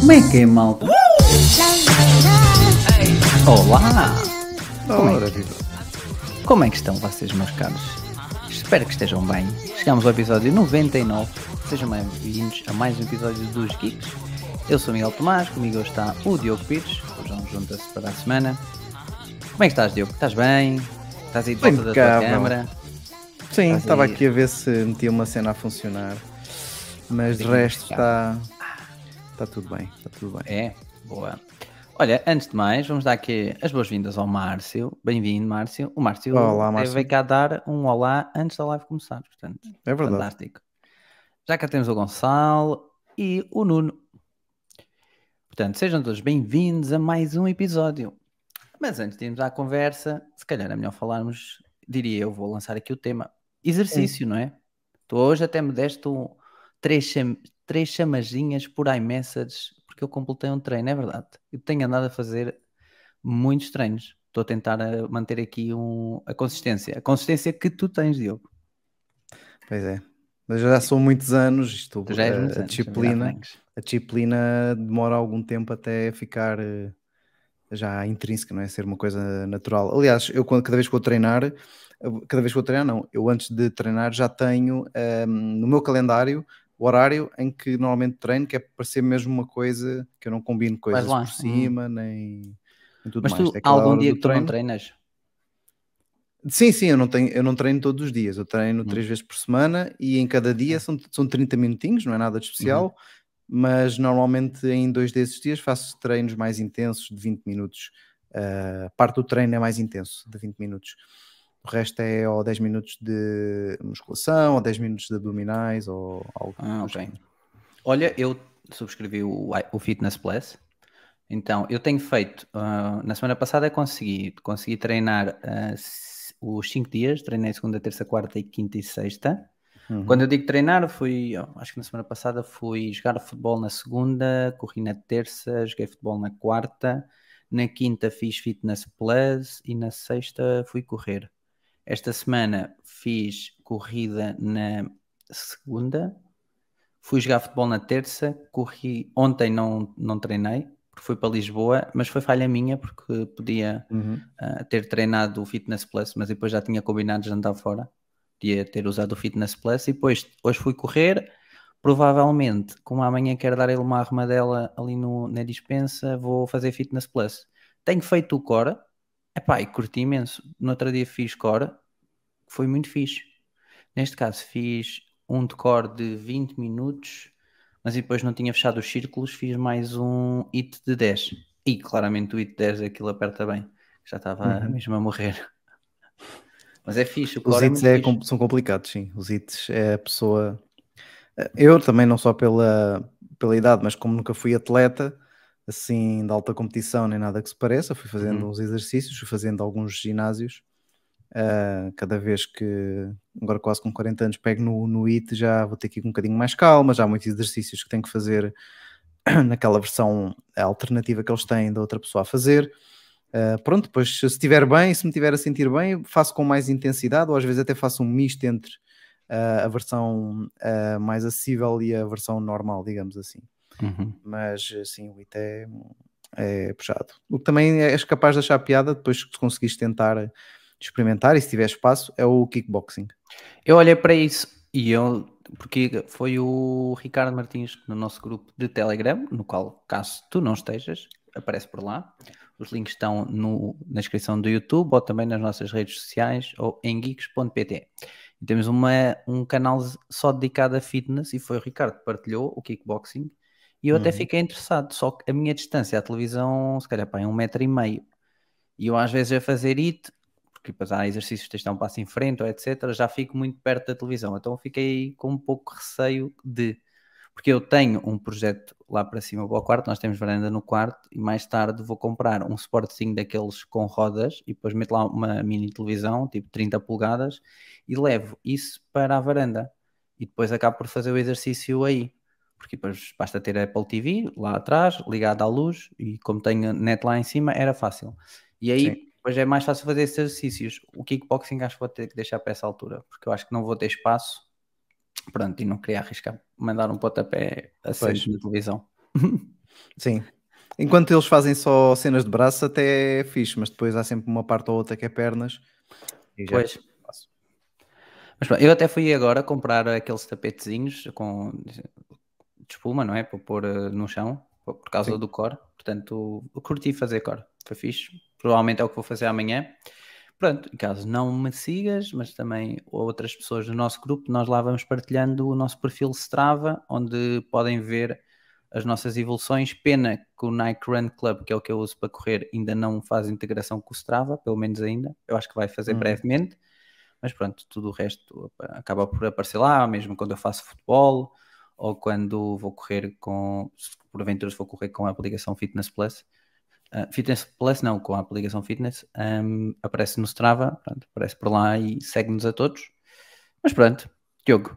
Como é que é, malta? Olá! Como é, como é que estão vocês, meus caros? Espero que estejam bem. Chegamos ao episódio 99. Sejam bem-vindos a mais um episódio dos Geeks. Eu sou o Miguel Tomás, comigo hoje está o Diogo Pires. Hoje vamos juntas para a semana. Como é que estás, Diogo? Estás bem? Estás aí de volta da tua câmara? Sim, Estás estava aí. aqui a ver se metia uma cena a funcionar. Mas de resto está. Está tudo bem, está tudo bem. É, boa. Olha, antes de mais, vamos dar aqui as boas-vindas ao Márcio. Bem-vindo, Márcio. O Márcio, Olá, Márcio. veio cá dar um olá antes da live começar, portanto, É verdade. fantástico. Já cá temos o Gonçalo e o Nuno. Portanto, sejam todos bem-vindos a mais um episódio. Mas antes de irmos à conversa, se calhar é melhor falarmos, diria eu, vou lançar aqui o tema. Exercício, não é? Tu hoje até me deste um, três, cham- três chamazinhas por iMessage, porque eu completei um treino, é verdade. Eu tenho andado a fazer muitos treinos. Estou a tentar a manter aqui um- a consistência. A consistência que tu tens, Diogo. Pois é. Mas já são muitos anos, isto, já és a, anos a disciplina, a disciplina demora algum tempo até ficar eh, já intrínseca, não é? Ser uma coisa natural. Aliás, eu quando, cada vez que vou treinar, cada vez que vou treinar, não, eu antes de treinar já tenho ehm, no meu calendário o horário em que normalmente treino, que é para ser mesmo uma coisa que eu não combino coisas por cima, nem, nem tudo Mas mais. tu, É algum dia que tu não treinas? Sim, sim, eu não, tenho, eu não treino todos os dias, eu treino Hum. três vezes por semana e em cada dia são, são 30 minutinhos, não é nada de especial, Uhum. mas normalmente em dois desses dias faço treinos mais intensos de 20 minutos. Ah, parte do treino é mais intenso, de 20 minutos. O resto é ou 10 minutos de musculação, ou 10 minutos de abdominais, ou algo. Ah, ok. género. Olha, eu subscrevi o, o Fitness Plus. Então, eu tenho feito, ah, na semana passada consegui, consegui treinar s- os 5 dias, treinei segunda, terça, quarta e quinta e sexta. Uhum. Quando eu digo treinar, fui, acho que na semana passada fui jogar futebol na segunda, corri na terça, joguei futebol na quarta, na quinta fiz Fitness Plus e na sexta fui correr. Esta semana fiz corrida na segunda, fui jogar futebol na terça, corri. Ontem não, não treinei, porque fui para Lisboa, mas foi falha minha, porque podia Uhum. ah, ter treinado o Fitness Plus, mas depois já tinha combinado de jantar fora. Podia ter usado o Fitness Plus e depois hoje fui correr. Provavelmente, como amanhã quero dar ele uma armadela ali no, na dispensa, vou fazer Fitness Plus. Tenho feito o Core, epá, e curti imenso. No outro dia fiz Core, que foi muito fixe. Neste caso, fiz um de Core de 20 minutos, mas depois não tinha fechado os círculos, fiz mais um hit de 10. E claramente o hit de 10 aquilo aperta bem. Já estava Uhum. mesmo a morrer. Mas é fixe, Os é hits é fixe. são complicados, sim. Os hits é a pessoa. Eu também, não só pela, pela idade, mas como nunca fui atleta, assim, de alta competição, nem nada que se pareça, fui fazendo Uhum. uns exercícios, fui fazendo alguns ginásios. Ah, cada vez que, agora quase com 40 anos, pego no, no HIT, já vou ter que ir com um bocadinho mais calma. Já há muitos exercícios que tenho que fazer naquela versão alternativa que eles têm da outra pessoa a fazer. Uh, pronto, depois se estiver bem, se me estiver a sentir bem, faço com mais intensidade, ou às vezes até faço um misto entre uh, a versão uh, mais acessível e a versão normal, digamos assim. Uhum. Mas assim, o IT é, é puxado. O que também és capaz de achar piada depois que conseguires tentar experimentar e se tiver espaço, é o kickboxing. Eu olhei para isso e eu, porque foi o Ricardo Martins no nosso grupo de Telegram, no qual, caso tu não estejas, aparece por lá. Os links estão no- na descrição do YouTube ou também nas nossas redes sociais ou em geeks.pt. Temos uma, um canal só dedicado a fitness e foi o Ricardo que partilhou o kickboxing e eu até Uhum. fiquei interessado, só que a minha distância à televisão, se calhar, pá, é um metro e meio. E eu às vezes a fazer it, porque depois há exercícios de dar um passo em frente ou etc, já fico muito perto da televisão. Então fiquei com um pouco receio de. Porque eu tenho um projeto lá para cima para o quarto, nós temos varanda no quarto e mais tarde vou comprar um suportezinho daqueles com rodas e depois meto lá uma mini televisão, tipo 30 polegadas, e levo isso para a varanda. E depois acabo por fazer o exercício aí. porque depois basta ter Apple TV lá atrás, ligado à luz, e como tenho net lá em cima, era fácil. E aí, Sim. Depois é mais fácil fazer esses exercícios. O kickboxing acho que vou ter que deixar para essa altura, porque eu acho que não vou ter espaço. Pronto, e não queria arriscar mandar um pontapé a Pois. na televisão. Sim. Enquanto eles fazem só cenas de braço, até é fixe, mas depois há sempre uma parte ou outra que é pernas. E já- Pois. Mas pronto, eu até fui agora comprar aqueles tapetezinhos com de espuma, não é? Para pôr eh, no chão, por causa Sim. do core. Portanto, curti fazer core. Foi fixe. Provavelmente é o que vou fazer amanhã. Pronto, caso não me sigas, mas também outras pessoas do nosso grupo, nós lá vamos partilhando o nosso perfil Strava, onde podem ver as nossas evoluções. Pena que o Nike Run Club, que é o que eu uso para correr, ainda não faz integração com o Strava, pelo menos ainda. Eu acho que vai fazer Uhum. brevemente. Mas pronto, tudo o resto acaba por aparecer lá, mesmo quando eu faço futebol ou quando vou correr com, porventura vou correr com a aplicação Fitness Plus. Ah, Fitness Plus não, com a aplicação Fitness, ahm, aparece no Strava, pronto, aparece por lá e segue-nos a todos. Mas pronto, Diogo,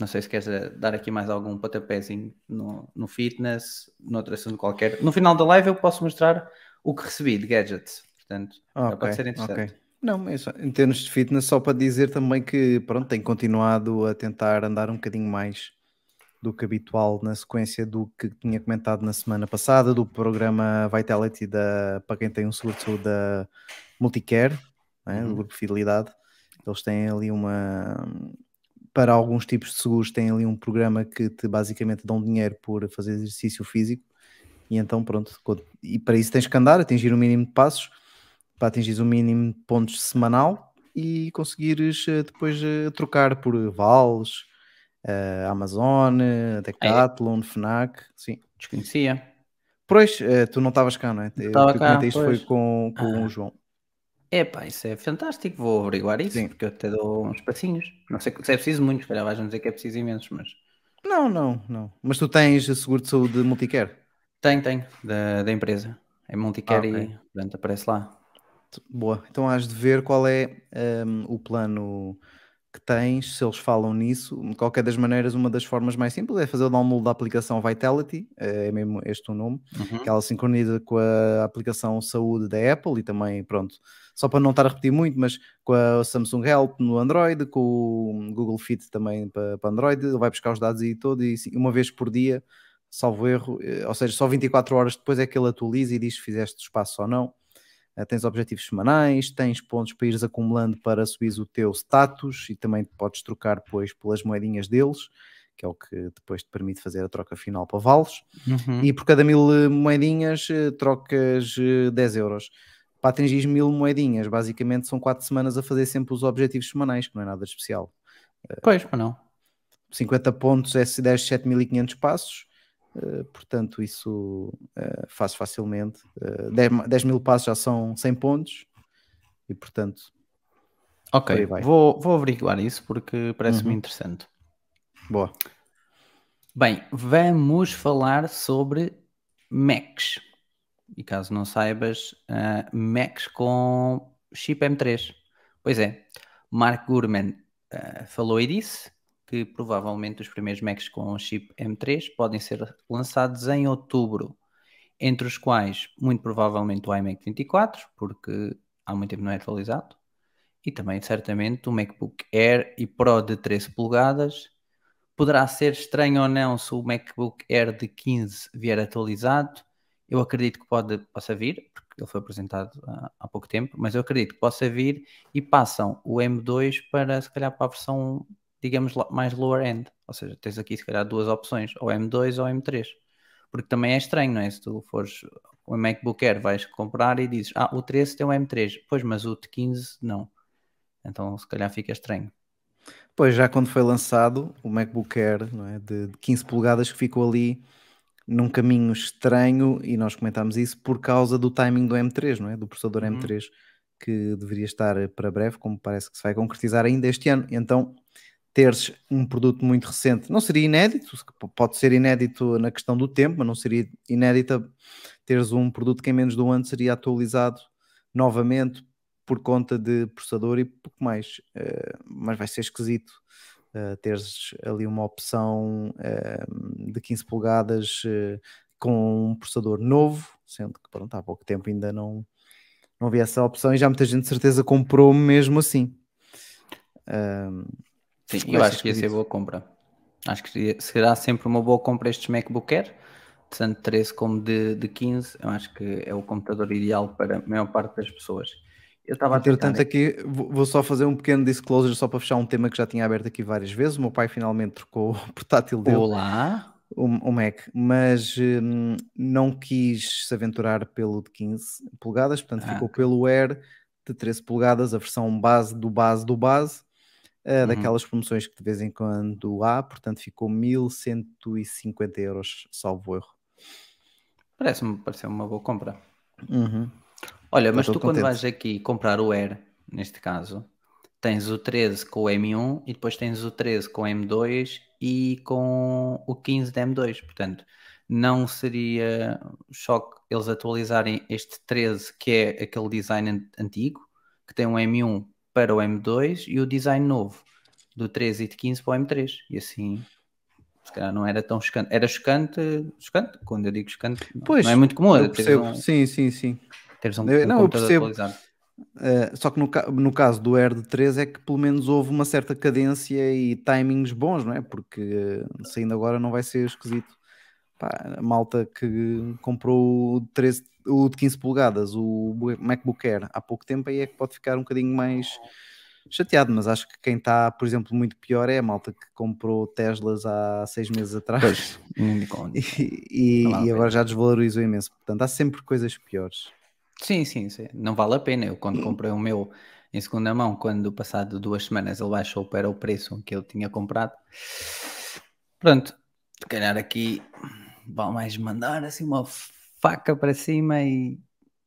não sei se queres eh, dar aqui mais algum pontapézinho no, no fitness, noutra assunto qualquer. No final da live eu posso mostrar o que recebi de gadgets, portanto, já Ok, pode ser interessante. ok. Não, mas em termos de fitness, só para dizer também que pronto, tenho continuado a tentar andar um bocadinho mais do que habitual na sequência do que tinha comentado na semana passada, do programa Vitality da, para quem tem um seguro de saúde da Multicare, né, do Uhum. grupo Fidelidade. Eles têm ali uma. Para alguns tipos de seguros, têm ali um programa que te basicamente dão dinheiro por fazer exercício físico. E então, pronto, e para isso tens que andar, atingir o mínimo de passos, para atingir o mínimo de pontos semanal e conseguires eh, depois eh, trocar por vales, eh, Amazon, eh, Decathlon, Fnac, sim. Desconhecia. Pois, eh, tu não estavas cá, não é? Eu Estava cá, isto foi com, com Ah. o João. Epá, isso é fantástico, vou averiguar isso, Sim. porque eu até dou uns passinhos. Não sei se é preciso muitos, se calhar vais-me dizer que é preciso imensos, mas Não, não, não. Mas tu tens seguro de saúde multicare? tem, tem, da, da empresa. É multicare Ah, ok. e portanto aparece lá. Boa. Então has de ver qual é hum, o plano que tens, se eles falam nisso. De qualquer das maneiras, uma das formas mais simples é fazer o download da aplicação Vitality, eh, é mesmo este o nome, Uhum. que ela sincroniza com a aplicação Saúde da Apple e também, pronto, só para não estar a repetir muito, mas com a Samsung Health no Android, com o Google Fit também para, para Android, ele vai buscar os dados e todo, e uma vez por dia, salvo erro, eh, ou seja, só 24 horas depois é que ele atualiza e diz se fizeste espaço ou não. Uh, tens objetivos semanais, tens pontos para ires acumulando para subir o teu status e também podes trocar depois pelas moedinhas deles, que é o que depois te permite fazer a troca final para vales. Uhum. E por cada mil eh, moedinhas eh, trocas eh, 10 euros. Para atingir mil moedinhas, basicamente são 4 semanas a fazer sempre os objetivos semanais, que não é nada especial. Pois, mas não. 50 pontos é 10, 7.500 passos, eh, portanto isso eh, faz facilmente. Eh, 10, ma- 10 mil passos já são 100 pontos e portanto, Por Ok, vou, vou averiguar isso porque parece-me Uhum. interessante. boa. Bem, vamos falar sobre Macs. E caso não saibas, ah, Macs com chip M3. Pois é, Mark Gurman ah, falou e disse que provavelmente os primeiros Macs com chip M3 podem ser lançados em outubro, entre os quais, muito provavelmente, o iMac 24, porque há muito tempo não é atualizado, e também, certamente, o MacBook Air e Pro de 13 polegadas, Poderá ser estranho ou não se o MacBook Air de 15 vier atualizado. Eu acredito que pode, possa vir, porque ele foi apresentado há, há pouco tempo, mas eu acredito que possa vir e passam o M2 para, se calhar, para a versão, digamos, mais lower end. Ou seja, tens aqui, se calhar, duas opções, ou M2 ou M3. Porque também é estranho, não é? Se tu fores o MacBook Air, vais comprar e dizes, ah, o 13 tem um M3, pois, mas o de 15 não. Então, se calhar fica estranho. Pois já quando foi lançado o MacBook Air não é, de de 15 polegadas que ficou ali num caminho estranho e nós comentámos isso por causa do timing do M3, não é? Do processador Uhum. M3 que deveria estar para breve, como parece que se vai concretizar ainda este ano. Então, teres um produto muito recente não seria inédito, pode ser inédito na questão do tempo, mas não seria inédita teres um produto que em menos de um ano seria atualizado novamente por conta de processador e pouco mais. Eh, mas vai ser esquisito uh, teres ali uma opção uh, de 15 polegadas uh, com um processador novo, sendo que pronto, há pouco tempo ainda não, não havia essa opção e já muita gente de certeza comprou mesmo assim. Sim, eu acho que ia ser boa compra. Acho que será sempre uma boa compra estes MacBook Air, tanto 13 como de, de 15. Eu acho que é o computador ideal para a maior parte das pessoas. Eu estava a Entretanto, aqui vou só fazer um pequeno disclosure só para fechar um tema que já tinha aberto aqui várias vezes. O meu pai finalmente trocou o portátil dele. Olá! O, o Mac, mas hum, não quis se aventurar pelo de 15 polegadas, portanto ah, ficou pelo Air de 13 polegadas, a versão base do base do base, uh, uhum. daquelas promoções que de vez em quando há, portanto ficou 1150 euros, salvo erro. Parece-me pareceu uma boa compra. Uhum. Olha, mas tu quando vais aqui comprar o Air, neste caso, tens o 13 com o M1 e depois tens o 13 com o M2 e com o 15 da M2. Portanto, não seria choque eles atualizarem este 13, que é aquele design antigo, que tem um M1 para o M2 e o design novo do 13 e de 15 para o M3. E assim, se calhar não era tão chocante. Era chocante, chocante quando eu digo chocante, pois, não é muito comum. Um, sim, sim, sim. Teres um, eu, um não, eu percebo. Uh, só que no, no, caso do Air de 3 é que pelo menos houve uma certa cadência e timings bons, não é? Porque uh, saindo agora não vai ser esquisito. Pá, a malta que comprou o, 13, o de 15 polegadas, o MacBook Air, há pouco tempo aí é que pode ficar um bocadinho mais chateado, mas acho que quem está, por exemplo, muito pior é a malta que comprou Teslas há seis meses atrás pois, e, e, e agora já desvalorizou imenso. Portanto, há sempre coisas piores. Sim, sim, sim. Não vale a pena. Eu quando comprei o meu em segunda mão, quando passado duas semanas ele baixou para o preço que eu tinha comprado. Pronto, se calhar aqui vão mais mandar assim uma faca para cima e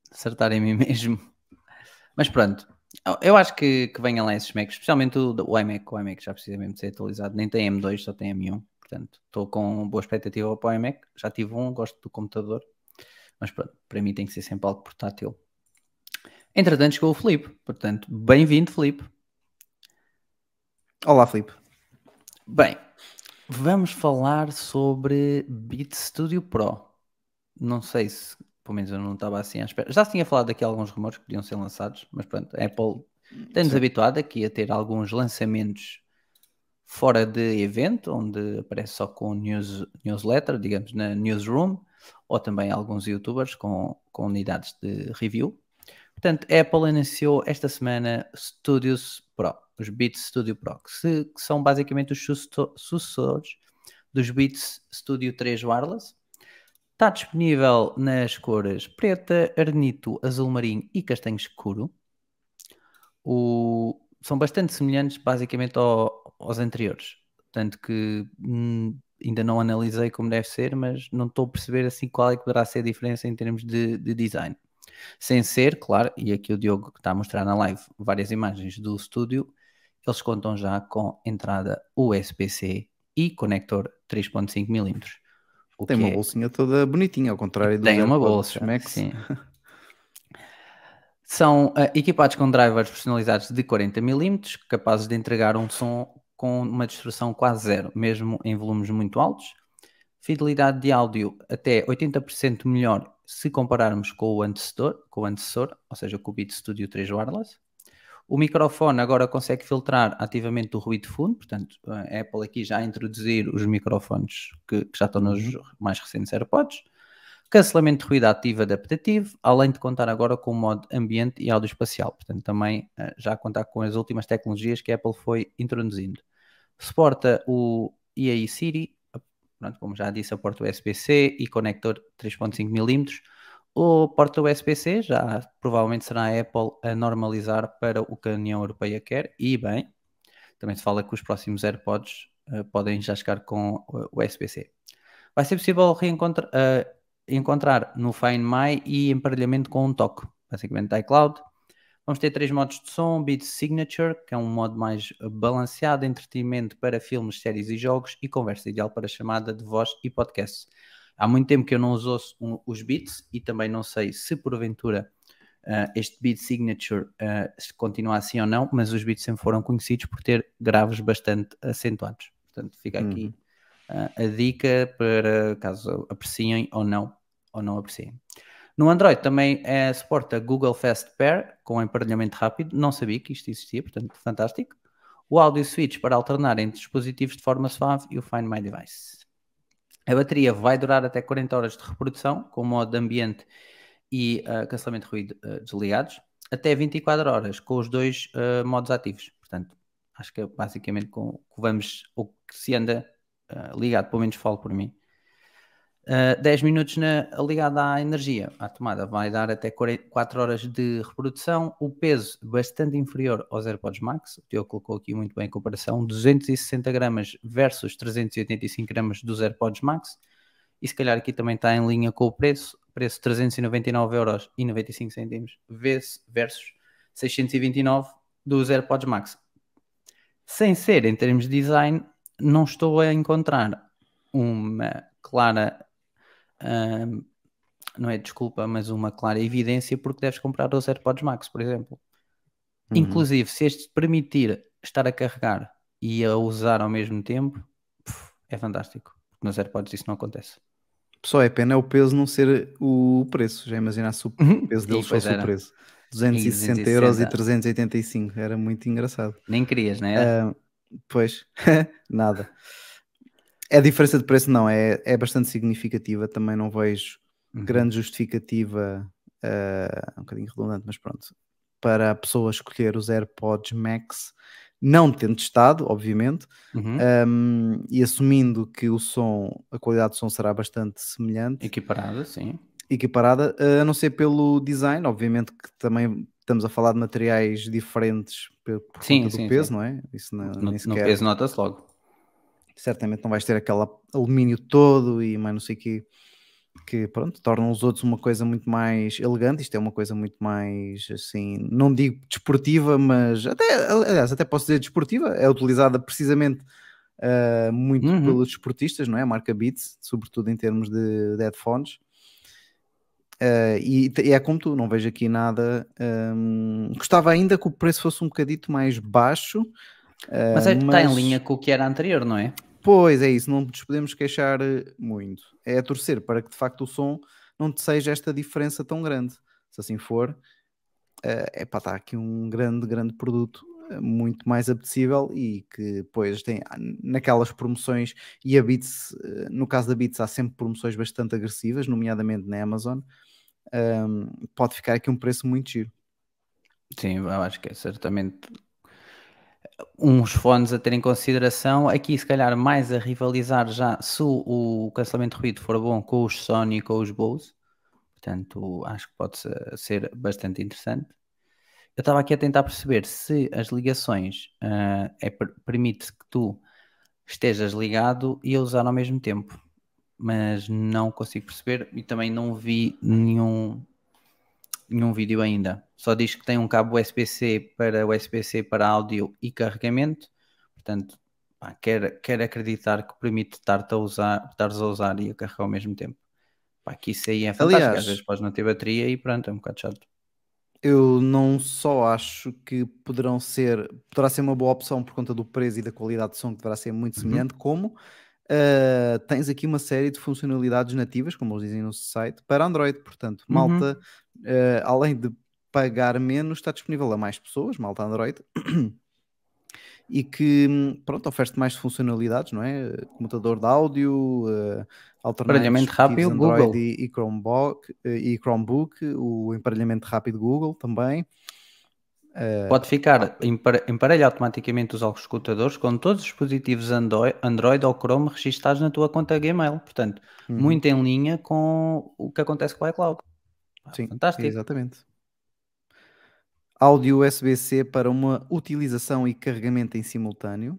acertar em mim mesmo. Mas pronto, eu acho que, que venham lá esses Macs, especialmente o, o iMac. O iMac já precisa mesmo de ser atualizado. Nem tem M2, só tem M1. Portanto, estou com boa expectativa para o iMac. Já tive um, gosto do computador. Mas pronto, para mim tem que ser sempre algo portátil. Entretanto, chegou o Felipe. Portanto, bem-vindo, Felipe. Olá, Felipe. Bem, vamos falar sobre Beat Studio Pro. Não sei se, pelo menos eu não estava assim à espera. Já tinha falado aqui alguns rumores que podiam ser lançados, mas pronto, a Apple tem-nos habituado aqui a ter alguns lançamentos fora de evento, onde aparece só com news, newsletter, digamos, na newsroom, ou também alguns youtubers com, com unidades de review. Portanto, a Apple anunciou esta semana Studios Pro, os Beats Studio Pro, que, se, que são basicamente os sucessores dos Beats Studio 3 Wireless. Está disponível nas cores preta, arnito, azul marinho e castanho escuro. O, são bastante semelhantes basicamente ao, aos anteriores. Tanto que hum, ainda não analisei como deve ser, mas não estou a perceber assim qual é que poderá ser a diferença em termos de, de design. Sem ser, claro, e aqui o Diogo está a mostrar na live várias imagens do estúdio, eles contam já com entrada USB-C e conector 3.5mm. Tem uma é... bolsinha toda bonitinha, ao contrário do Tem uma bolsa, Max. sim. São uh, equipados com drivers personalizados de 40mm, capazes de entregar um som com uma distorção quase zero, mesmo em volumes muito altos. Fidelidade de áudio até 80% melhor se compararmos com o antecessor, com o antecessor, ou seja, com o Beat Studio 3 Wireless. O microfone agora consegue filtrar ativamente o ruído de fundo, portanto, a Apple aqui já a introduzir os microfones que, que já estão nos mais recentes AirPods. Cancelamento de ruído ativo adaptativo, além de contar agora com o modo ambiente e áudio espacial. Portanto, também uh, já a contar com as últimas tecnologias que a Apple foi introduzindo. Suporta o EAI Siri, pronto, como já disse, a porta USB-C e conector 3.5mm. O porta USB-C já provavelmente será a Apple a normalizar para o que a União Europeia quer e bem, também se fala que os próximos AirPods uh, podem já chegar com uh, USB-C. Vai ser possível reencontrar, uh, encontrar no Find My e emparelhamento com um toque, basicamente iCloud. Vamos ter três modos de som: Beat Signature, que é um modo mais balanceado, entretenimento para filmes, séries e jogos, e conversa ideal para chamada de voz e podcast. Há muito tempo que eu não uso os beats e também não sei se porventura uh, este beat signature uh, continua assim ou não, mas os beats sempre foram conhecidos por ter graves bastante acentuados. Portanto, fica aqui uh, a dica para caso apreciem ou não, ou não apreciem. No Android também é, suporta Google Fast Pair com emparelhamento rápido. Não sabia que isto existia, portanto, fantástico. O Audio Switch para alternar entre dispositivos de forma suave e o Find My Device. A bateria vai durar até 40 horas de reprodução, com modo de ambiente e uh, cancelamento de ruído uh, desligados, até 24 horas com os dois uh, modos ativos. Portanto, acho que é basicamente com o vamos, o que se anda ligado, pelo menos falo por mim, Uh, 10 minutos na, ligado à energia, à tomada, vai dar até 4 horas de reprodução. O peso bastante inferior aos AirPods Max. O Teo colocou aqui muito bem a comparação: 260 gramas versus 385 gramas dos AirPods Max. E se calhar aqui também está em linha com o preço: preço 399 euros e 95 centimos versus 629 dos AirPods Max. Sem ser em termos de design, não estou a encontrar uma clara não é desculpa, mas uma clara evidência porque deves comprar os AirPods Max, por exemplo. Uhum. Inclusive, se este permitir estar a carregar e a usar ao mesmo tempo, puf, é fantástico. Porque nos AirPods isso não acontece. Só é pena é o peso não ser o preço. Já imaginasse o uhum. peso deles fosse era. o preço. 260 e euros e 385. Era muito engraçado. Nem querias, não é? Uh, pois, nada. É a diferença de preço não, é, é bastante significativa, também não vejo uhum. grande justificativa, uh, um bocadinho redundante, mas pronto, para a pessoa escolher os AirPods Max, não tendo testado, obviamente, uhum. um, e assumindo que o som, a qualidade do som será bastante semelhante. Equiparada, sim. Equiparada, uh, a não ser pelo design, obviamente que também estamos a falar de materiais diferentes por, por sim, conta do sim, peso, sim. não é? Isso não, no, no peso nota-se logo certamente não vais ter aquele alumínio todo e mais não sei o quê, que pronto, tornam os outros uma coisa muito mais elegante. Isto é uma coisa muito mais assim, não digo desportiva, mas até, aliás, até posso dizer desportiva, é utilizada precisamente uh, muito uhum. pelos desportistas, não é? A marca Beats, sobretudo em termos de, de headphones. Uh, e, e, é como tu, não vejo aqui nada. Um, gostava ainda que o preço fosse um bocadito mais baixo, mas, é, mas está em linha com o que era anterior, não é? Pois é isso, não nos podemos queixar eh, muito. É a torcer para que de facto o som não te seja esta diferença tão grande. Se assim for, é para estar aqui um grande, grande produto eh, muito mais apetecível e que depois tem naquelas promoções e a Beats, no caso da Beats há sempre promoções bastante agressivas, nomeadamente na Amazon, um, pode ficar aqui um preço muito giro. Sim, eu acho que é certamente uns fones a ter em consideração. Aqui, se calhar, mais a rivalizar já se o, cancelamento de ruído for bom com os Sony e com os Bose. Portanto, acho que pode ser bastante interessante. Eu estava aqui a tentar perceber se as ligações uh, é, permite que tu estejas ligado e a usar ao mesmo tempo, mas não consigo perceber e também não vi nenhum nenhum vídeo ainda. Só diz que tem um cabo USB-C para USB-C para áudio e carregamento. Portanto, pá, quer, quer acreditar que permite estar-te a usar, estares a usar e a carregar ao mesmo tempo. Pá, que isso aí é fantástico. Aliás, Às vezes podes não ter bateria e pronto, é um bocado chato. Eu não só acho que poderão ser, poderá ser uma boa opção por conta do preço e da qualidade de som que deverá ser muito uhum. semelhante, uhum. como Uh, tens aqui uma série de funcionalidades nativas, como eles dizem no site, para Android. Portanto, uhum. malta, uh, além de pagar menos, está disponível a mais pessoas, malta Android, e que, pronto, oferece mais funcionalidades, não é? Comutador de áudio, uh, emparelhamento rápido, Android Google. E, e, Chromebook, e Chromebook, o emparelhamento rápido Google também. Uh, Pode ficar, emparelha automaticamente os escutadores com todos os dispositivos Android ou Chrome registados na tua conta Gmail. Portanto, uhum. muito em linha com o que acontece com o iCloud. Sim, fantástico. Exatamente. Áudio USB-C para uma utilização e carregamento em simultâneo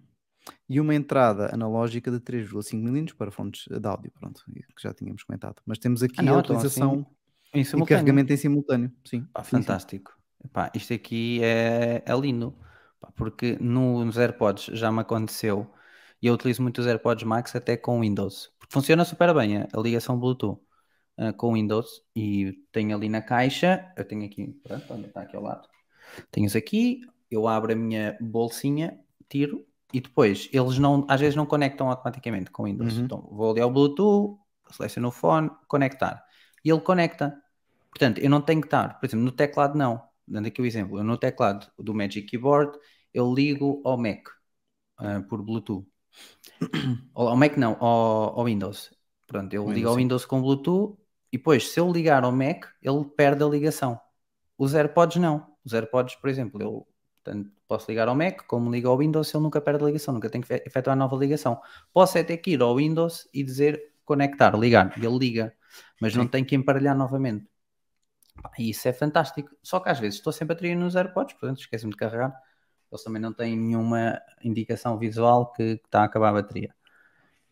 e uma entrada analógica de 3,5 mm para fontes de áudio, pronto, que já tínhamos comentado. Mas temos aqui ah, não, a então utilização assim, e carregamento em simultâneo. Sim, ah, fantástico. Sim. Epá, isto aqui é, é lindo, porque nos AirPods já me aconteceu e eu utilizo muito os AirPods Max até com Windows, porque funciona super bem a, a ligação Bluetooth. ah, com Windows e tenho ali na caixa, eu tenho aqui, pronto, onde está aqui ao lado, tenho aqui, eu abro a minha bolsinha, tiro e depois eles não, às vezes não conectam automaticamente com Windows. Uhum. Então vou ali ao Bluetooth, seleciono o fone, conectar e ele conecta. Portanto, eu não tenho que estar, por exemplo, no teclado não. Dando aqui o exemplo, eu no teclado do Magic Keyboard eu ligo ao Mac ah, por Bluetooth. Ao Mac não, ao, ao Windows. Pronto, eu ligo Windows, ao sim. Windows com Bluetooth e depois, se eu ligar ao Mac, ele perde a ligação. Os AirPods não. Os AirPods, por exemplo, eu portanto, posso ligar ao Mac, como ligo ao Windows, ele nunca perde a ligação, nunca tenho que fe- efetuar nova ligação. Posso é ter que ir ao Windows e dizer conectar, ligar, e ele liga, mas não Sim. tem que emparelhar novamente. Isso é fantástico. Só que às vezes estou sempre a bateria nos AirPods, portanto esqueço-me de carregar. Eles também não têm nenhuma indicação visual que, que está a acabar a bateria.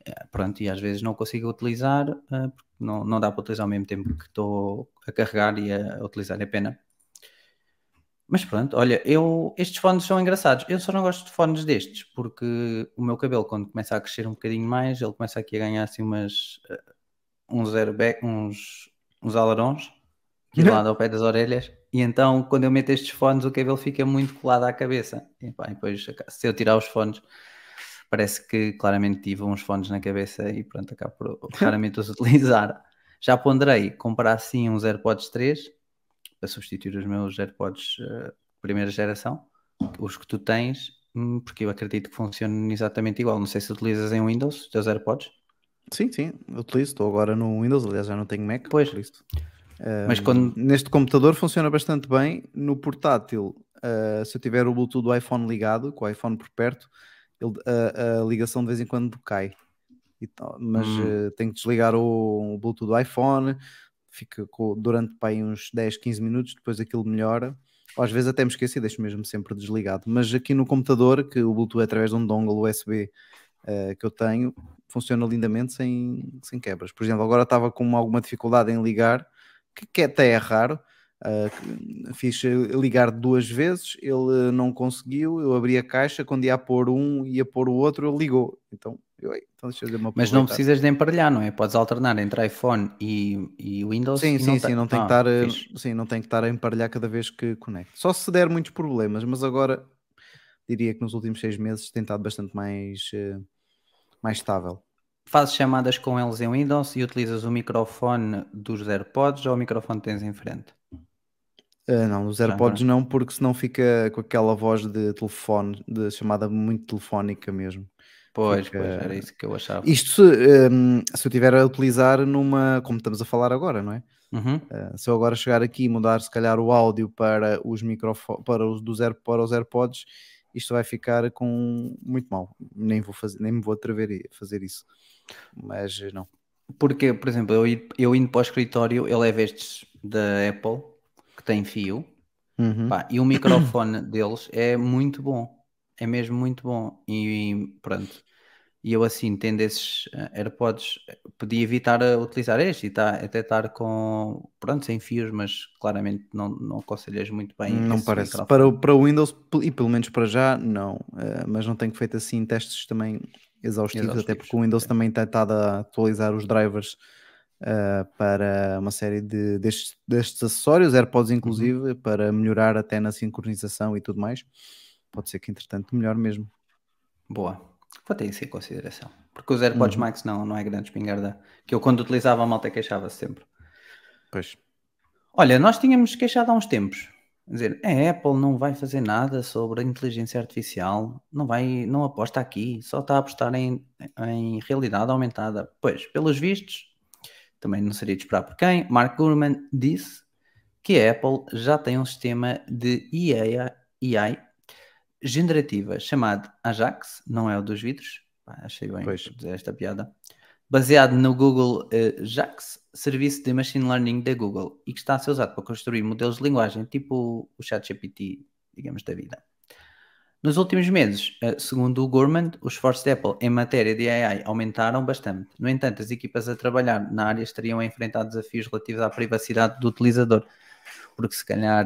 Eh, Pronto, e às vezes não consigo utilizar, eh, porque não, não dá para utilizar ao mesmo tempo que estou a carregar e a utilizar, é pena. Mas pronto, olha, eu, estes fones são engraçados. Eu só não gosto de fones destes, porque o meu cabelo, quando começa a crescer um bocadinho mais, ele começa aqui a ganhar assim umas, eh, uns uns, uns alarões, aqui do lado ao pé das orelhas. E então, quando eu meto estes fones, o cabelo fica muito colado à cabeça. E, pá, e depois, se eu tirar os fones, parece que claramente tive uns fones na cabeça e pronto, acabo por raramente os utilizar. Já ponderei comprar assim uns AirPods 3 para substituir os meus AirPods eh, primeira geração, os que tu tens, hum, porque eu acredito que funcionam exatamente igual. Não sei se utilizas em Windows os teus AirPods, Sim, sim, utilizo. Estou agora no Windows, aliás, já não tenho Mac. Pois. por isso. Mas quando. Neste computador funciona bastante bem. No portátil, uh, se eu tiver o Bluetooth do iPhone ligado, com o iPhone por perto, ele- a, a ligação de vez em quando cai. E tal, mas Hum. uh, tenho que desligar o, o Bluetooth do iPhone, fica com- durante pá, uns 10, 15 minutos, depois aquilo melhora. Ou às vezes até me esqueço e deixo mesmo sempre desligado. Mas aqui no computador, que o Bluetooth é através de um dongle USB uh, que eu tenho, funciona lindamente sem, sem quebras. Por exemplo, agora estava com alguma dificuldade em ligar, que, que até é raro. Uh, que- fiz ligar duas vezes, ele não conseguiu. Eu abri a caixa, quando ia pôr um, ia pôr o outro, ele ligou. Então, eu, "Ei, então deixa eu uma Mas não precisas de emparelhar, não é? Podes alternar entre iPhone e, e Windows. Sim, e sim, te- sim, não tem, que Ah, estar, eh, fixe. sim, não tem que estar a emparelhar cada vez que conecta. Só se der muitos problemas, mas agora diria que nos últimos seis meses tem estado bastante mais, mais estável. Fazes chamadas com eles em Windows e utilizas o microfone dos AirPods ou o microfone que tens em frente? Ah, não, os AirPods não, porque senão fica com aquela voz de telefone, de chamada muito telefónica mesmo. Pois, Fica- pois, era isso que eu achava. Isto se, hum, se eu estiver a utilizar numa, como estamos a falar agora, não é? Uhum. Ah, se eu agora chegar aqui e mudar se calhar o áudio para os microfones, para os dos Air, para os AirPods, isto vai ficar com muito mal. Nem vou fazer, nem me vou atrever a fazer isso. Mas eh, não. Porque, por exemplo, eu, ir- eu indo para o escritório, eu levo estes da Apple, que tem fio, Uhum. pá, e o microfone deles é muito bom. É mesmo muito bom. E pronto. E eu assim, tendo esses eh, AirPods, podia evitar a utilizar este e tá, até estar com, pronto, sem fios, mas claramente não, não aconselhas muito bem. não parece. microfone. Para, o- para o Windows, e pelo menos para já, não. Eh, mas não tenho feito assim testes também exaustivos, até porque o Windows ok. também tem estado a atualizar os drivers eh, para uma série de, destes, destes acessórios, AirPods Uhum. inclusive, para melhorar até na sincronização e tudo mais. Pode ser que entretanto melhor mesmo. Boa. Vou ter isso em consideração. Porque os AirPods Uhum. Max não, não é grande espingarda. Que eu quando utilizava a malta queixava-se sempre. Pois. Olha, nós tínhamos queixado há uns tempos. Dizer, a Apple não vai fazer nada sobre a inteligência artificial, não vai, não aposta aqui, só está a apostar em, em realidade aumentada. Pois, pelos vistos, também não seria de esperar por quem, Mark Gurman disse que a Apple já tem um sistema de AI, AI generativa chamado Ajax, não é o dos vidros, achei bem Pois. dizer esta piada, baseado no Google eh, JAX, serviço de machine learning da Google, e que está a ser usado para construir modelos de linguagem, tipo o ChatGPT, digamos, da vida. Nos últimos meses, eh, segundo o Gurman, os esforços da Apple em matéria de AI aumentaram bastante. No entanto, as equipas a trabalhar na área estariam a enfrentar desafios relativos à privacidade do utilizador, porque se calhar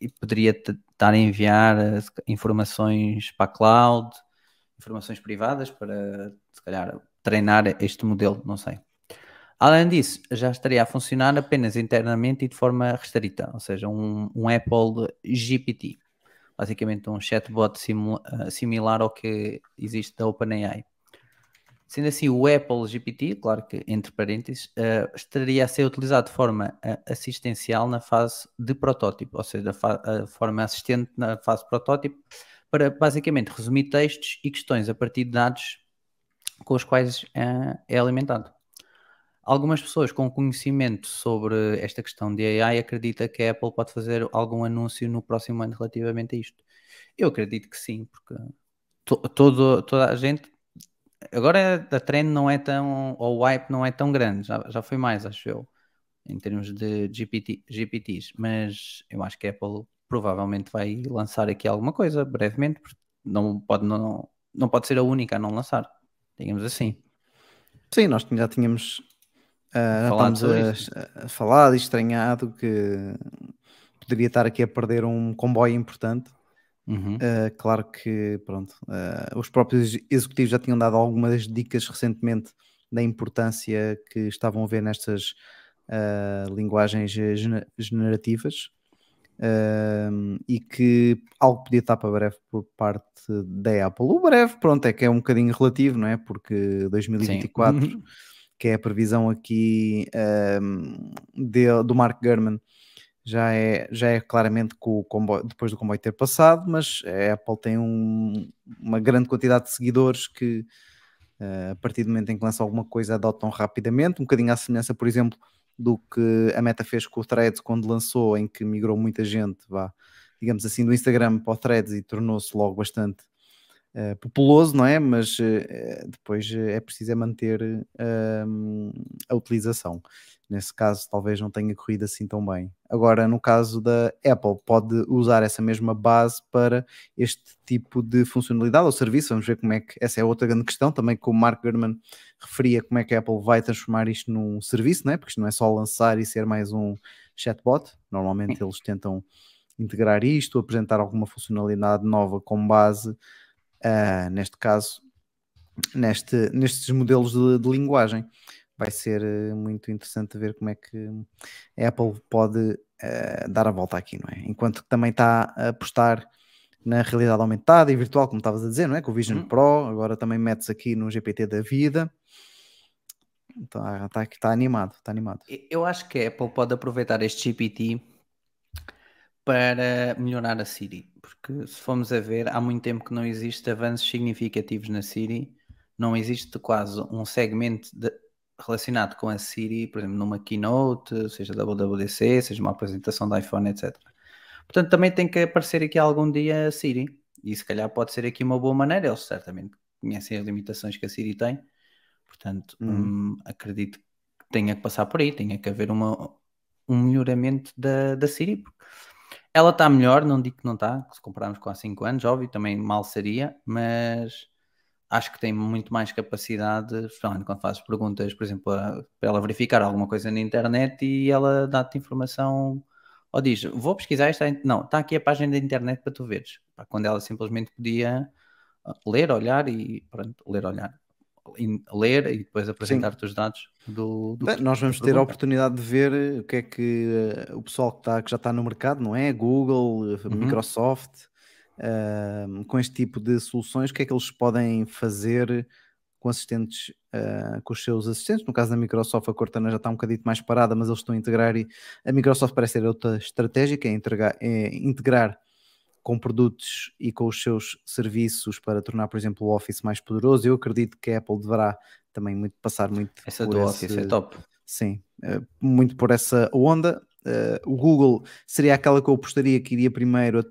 e poderia estar a enviar informações para a cloud, informações privadas para, se calhar, treinar este modelo, não sei. Além disso, já estaria a funcionar apenas internamente e de forma restrita, ou seja, um, um Apple GPT, basicamente um chatbot uh, similar ao que existe da OpenAI. Sendo assim, o Apple GPT, claro que entre parênteses, uh, estaria a ser utilizado de forma uh, assistencial na fase de protótipo, ou seja, fa- a forma assistente na fase protótipo, para basicamente resumir textos e questões a partir de dados com os quais uh, é alimentado. Algumas pessoas com conhecimento sobre esta questão de AI acreditam que a Apple pode fazer algum anúncio no próximo ano relativamente a isto. Eu acredito que sim, porque to, todo, toda a gente. Agora a trend não é tão. ou o hype não é tão grande, já, já foi mais, acho eu, em termos de GPT, GPTs, mas eu acho que a Apple provavelmente vai lançar aqui alguma coisa brevemente, porque não pode, não, não pode ser a única a não lançar, digamos assim. Sim, nós já tínhamos uh, Falado a, a falar e estranhado que poderia estar aqui a perder um comboio importante. Uhum. Uh, claro que pronto, uh, os próprios executivos já tinham dado algumas dicas recentemente da importância que estavam a ver nestas linguagens gener- generativas um, e que algo podia estar para breve por parte da Apple. O breve, pronto, é que é um bocadinho relativo, não é? Porque 2024, Sim. que é a previsão aqui um, de- do Mark Gurman, já é, já é claramente com o comboio, depois do comboio ter passado, mas a Apple tem um- uma grande quantidade de seguidores que uh, a partir do momento em que lança alguma coisa adotam rapidamente, um bocadinho à semelhança, por exemplo, do que a Meta fez com o Threads quando lançou, em que migrou muita gente, vá, digamos assim, do Instagram para o Threads e tornou-se logo bastante uh, populoso, não é? Mas uh, depois uh, é preciso é manter um, a utilização. Nesse caso, talvez não tenha corrido assim tão bem. Agora, no caso da Apple, pode usar essa mesma base para este tipo de funcionalidade ou serviço. Vamos ver como é que essa é outra grande questão. Também como o Mark Gurman referia como é que a Apple vai transformar isto num serviço, não é? porque isto não é só lançar e ser mais um chatbot. Normalmente eles tentam integrar isto, apresentar alguma funcionalidade nova com base, uh, neste caso, neste, nestes modelos de, de linguagem vai ser uh, muito interessante ver como é que a Apple pode uh, dar a volta aqui, não é? Enquanto que também está a apostar na realidade aumentada e virtual, como estavas a dizer, não é? Com o Vision Uhum. Pro, agora também metes aqui no GPT da vida. Está tá, tá animado, está animado. Eu acho que a Apple pode aproveitar este GPT para melhorar a Siri, porque se formos a ver, há muito tempo que não existe avanços significativos na Siri, não existe quase um segmento de- relacionado com a Siri, por exemplo, numa keynote, seja WWDC, seja uma apresentação da iPhone, etc. Portanto, também tem que aparecer aqui algum dia a Siri, e se calhar pode ser aqui uma boa maneira, eles certamente conhecem as limitações que a Siri tem, portanto, Uhum. hum, acredito que tenha que passar por aí, tenha que haver uma, um melhoramento da, da Siri, porque ela está melhor, não digo que não está, se compararmos com há 5 anos, óbvio, também mal seria, mas acho que tem muito mais capacidade, especialmente quando fazes perguntas, por exemplo, a- para ela verificar alguma coisa na internet e ela dá-te informação, ou diz, vou pesquisar esta, não, está aqui a página da internet para tu veres, quando ela simplesmente podia ah, ler, olhar e, pronto, ler, olhar, ler e depois apresentar-te os dados do, do Bem, que nós vamos ter a oportunidade de ver eh, o que é que eh, o pessoal que, tá, que já está no mercado, não é? Google, eh, Uhum. Microsoft, ahm, com este tipo de soluções, o que é que eles podem fazer com assistentes, ah, com os seus assistentes? No caso da Microsoft, a Cortana já está um bocadinho mais parada, mas eles estão a integrar e a Microsoft parece ter outra estratégia, que é integrar, é integrar com produtos e com os seus serviços para tornar, por exemplo, o Office mais poderoso. Eu acredito que a Apple deverá também muito, passar muito Essa por do esse- Office é top. Sim, eh, muito por essa onda. Eh, o Google seria aquela que eu apostaria que iria primeiro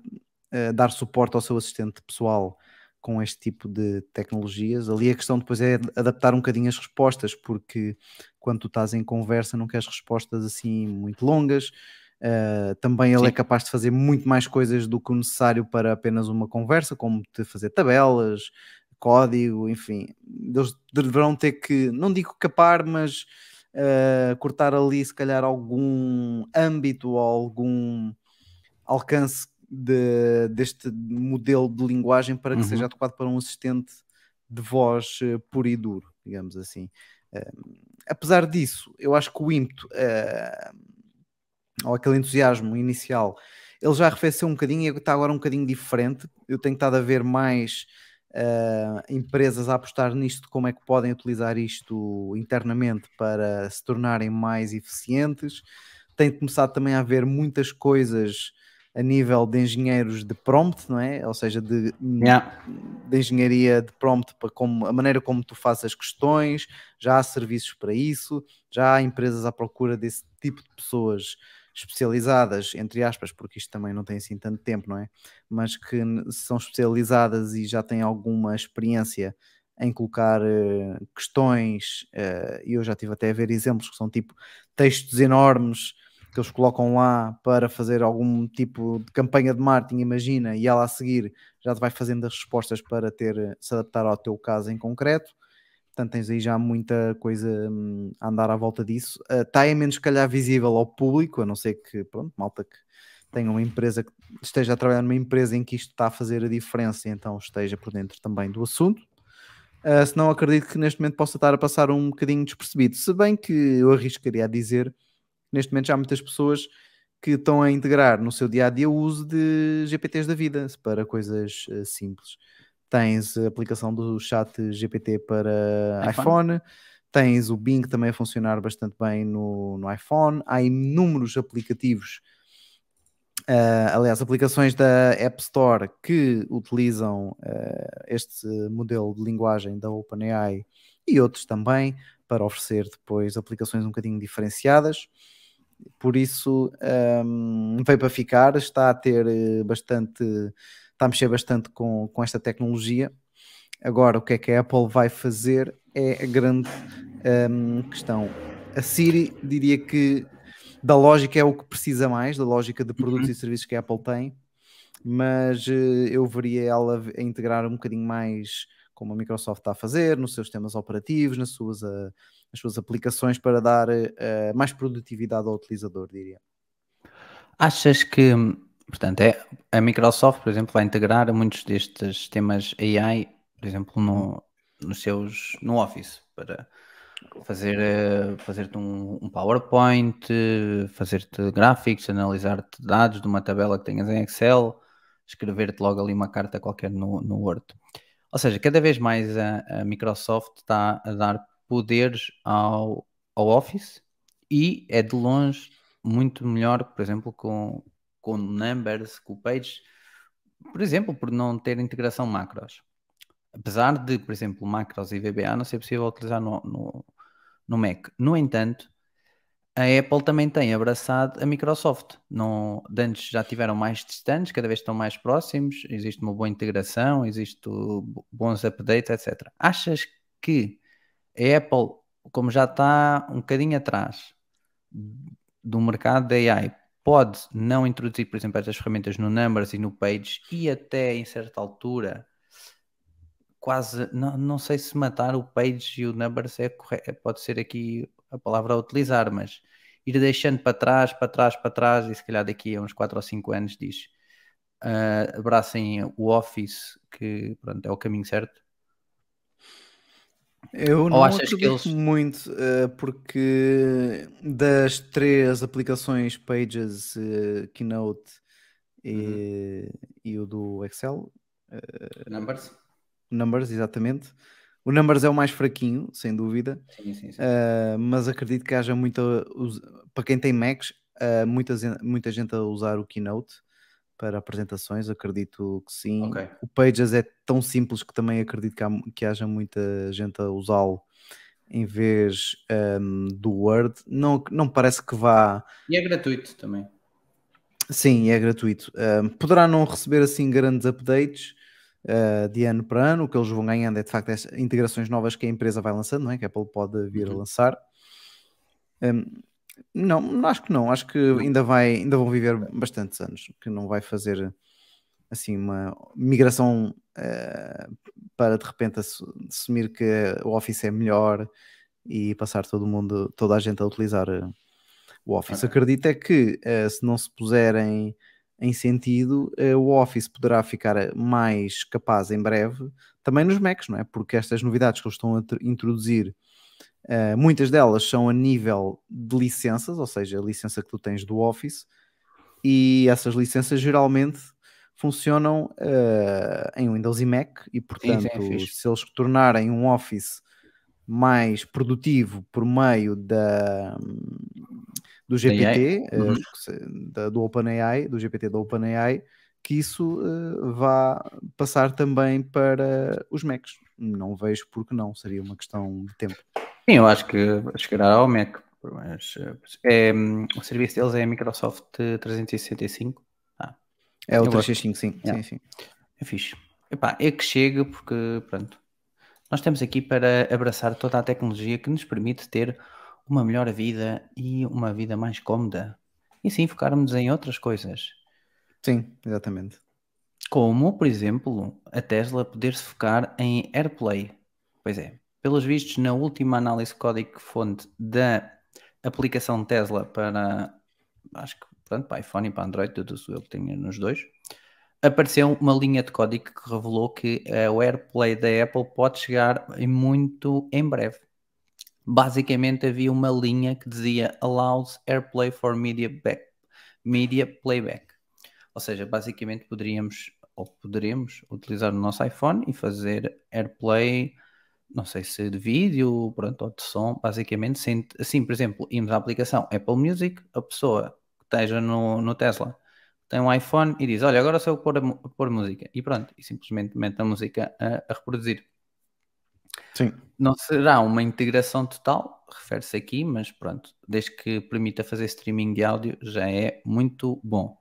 a dar suporte ao seu assistente pessoal com este tipo de tecnologias. Ali a questão depois é adaptar um bocadinho as respostas, porque quando tu estás em conversa não queres respostas assim muito longas. Eh, também ele é Sim. capaz de fazer muito mais coisas do que o necessário para apenas uma conversa, como te fazer tabelas, código, enfim. Eles deverão ter que, não digo capar, mas uh, cortar ali se calhar algum âmbito ou algum alcance de- deste modelo de linguagem para que Uhum. seja adequado para um assistente de voz uh, puro e duro, digamos assim. apesar disso, eu acho que o ímpeto, uh, ou aquele entusiasmo inicial, ele já arrefeceu um bocadinho e está agora um bocadinho diferente. Eu tenho estado a ver mais uh, empresas a apostar nisto, como é que podem utilizar isto internamente para se tornarem mais eficientes. Tem começado também a haver muitas coisas a nível de engenheiros de prompt, não é? Ou seja, de, Yeah. de engenharia de prompt para como, a maneira como tu fazes as questões, já há serviços para isso, já há empresas à procura desse tipo de pessoas especializadas, entre aspas, porque isto também não tem assim tanto tempo, não é? Mas que são especializadas e já têm alguma experiência em colocar eh, questões, eh, e eu já tive até a ver exemplos que são tipo textos enormes que eles colocam lá para fazer algum tipo de campanha de marketing, imagina, e ela a seguir já te vai fazendo as respostas para ter se adaptar ao teu caso em concreto. Portanto, tens aí já muita coisa hum, a andar à volta disso. Está é menos, se calhar, visível ao público, a não ser que, pronto, malta que tenha uma empresa que esteja a trabalhar numa empresa em que isto está a fazer a diferença, então esteja por dentro também do assunto. Uh, se não, acredito que neste momento possa estar a passar um bocadinho despercebido. Se bem que eu arriscaria a dizer neste momento já há muitas pessoas que estão a integrar no seu dia a dia o uso de GPTs da vida para coisas uh, simples. Tens a aplicação do chat GPT para iPhone. iPhone, tens o Bing também a funcionar bastante bem no, no iPhone, há inúmeros aplicativos, uh, aliás, aplicações da App Store que utilizam uh, este modelo de linguagem da OpenAI e outros também para oferecer depois aplicações um bocadinho diferenciadas por isso um, veio para ficar, está a ter eh, bastante, está a mexer bastante com, com esta tecnologia. Agora, o que é que a Apple vai fazer é a grande um, questão. A Siri diria que da lógica é o que precisa mais, da lógica de produtos Uhum. e serviços que a Apple tem, mas eh, eu veria ela a integrar um bocadinho mais como a Microsoft está a fazer, nos seus sistemas operativos, nas suas, uh, nas suas aplicações para dar uh, mais produtividade ao utilizador, diria. Achas que, portanto, é, a Microsoft, por exemplo, vai integrar muitos destes sistemas AI, por exemplo, no, nos seus, no Office, para fazer, eh, fazer-te um, um PowerPoint, fazer-te gráficos, analisar-te dados de uma tabela que tenhas em Excel, escrever-te logo ali uma carta qualquer no, no Word. Ou seja, cada vez mais a, a Microsoft está a dar poderes ao, ao Office e é de longe muito melhor, por exemplo, com, com Numbers, com o Page, por exemplo, por não ter integração macros. Apesar de, por exemplo, macros e VBA não ser possível utilizar no, no, no Mac. No entanto, a Apple também tem abraçado a Microsoft. Não, antes já tiveram mais distantes, cada vez estão mais próximos, existe uma boa integração, existe bons updates, etc. Achas que a Apple, como já está um bocadinho atrás do mercado da AI, pode não introduzir, por exemplo, estas ferramentas no Numbers e no Page e até em certa altura quase, não, não sei se matar o Page e o Numbers é correto, pode ser aqui a palavra a utilizar, mas ir deixando para trás, para trás, para trás, e se calhar daqui a uns 4 ou 5 anos diz uh, abracem o Office, que pronto, é o caminho certo. Eu Ou não achas que eles- muito, eh, porque das três aplicações Pages, eh, Keynote e, e o do Excel, Numbers? Numbers, exatamente. O Numbers é o mais fraquinho, sem dúvida. Sim, sim, sim. Uh, mas acredito que haja muita. Para quem tem Macs, uh, muita, muita gente a usar o Keynote para apresentações. Acredito que sim. Ok. O Pages é tão simples que também acredito que, há, que haja muita gente a usá-lo em vez um, do Word. Não, não parece que vá. E é gratuito também. Sim, é gratuito. Um, poderá não receber assim grandes updates uh, de ano para ano. O que eles vão ganhando é de facto as integrações novas que a empresa vai lançando, não é? Que a Apple pode vir a Uhum. lançar. Um, não, não, acho que não. Acho que ainda, vai, ainda vão viver bastantes anos. Que não vai fazer assim uma migração uh, para de repente assu- assumir que o Office é melhor e passar todo mundo, toda a gente a utilizar uh, o Office. Acredito é que uh, se não se puserem em sentido, uh, o Office poderá ficar mais capaz em breve, também nos Macs, não é? Porque estas novidades que eles estão a tr- introduzir Uh, muitas delas são a nível de licenças, ou seja, a licença que tu tens do Office, e essas licenças geralmente funcionam uh, em Windows e Mac, e portanto, sim, sim, se eles tornarem um Office mais produtivo por meio da, do GPT, uh, uhum. da, do OpenAI, do GPT da OpenAI, que isso uh, vá passar também para os Macs. Não vejo porque não, seria uma questão de tempo. Sim, eu acho que chegará ao Mac, mas é, o serviço deles é a Microsoft 365. Ah, é o 365, sim, yeah. sim, sim. É fixe. Epá, é que chega porque, pronto, nós estamos aqui para abraçar toda a tecnologia que nos permite ter uma melhor vida e uma vida mais cómoda. E sim, focarmos em outras coisas. Sim, exatamente. Como, por exemplo, a Tesla poder se focar em AirPlay. Pois é, pelos vistos, na última análise código-fonte da aplicação Tesla para, acho que, pronto, para iPhone e para Android, tudo eu que tenho nos dois, apareceu uma linha de código que revelou que o AirPlay da Apple pode chegar em muito em breve. Basicamente havia uma linha que dizia Allows AirPlay for Media, back, media Playback. Ou seja, basicamente poderíamos ou poderemos utilizar o nosso iPhone e fazer AirPlay não sei se de vídeo, pronto, ou de som, basicamente, sem, assim, por exemplo, irmos à aplicação Apple Music, a pessoa que esteja no, no Tesla tem um iPhone e diz, olha, agora sou eu pôr, pôr música, e pronto, e simplesmente mete a música a, a reproduzir. Sim. Não será uma integração total, refere-se aqui, mas pronto, desde que permita fazer streaming de áudio já é muito bom.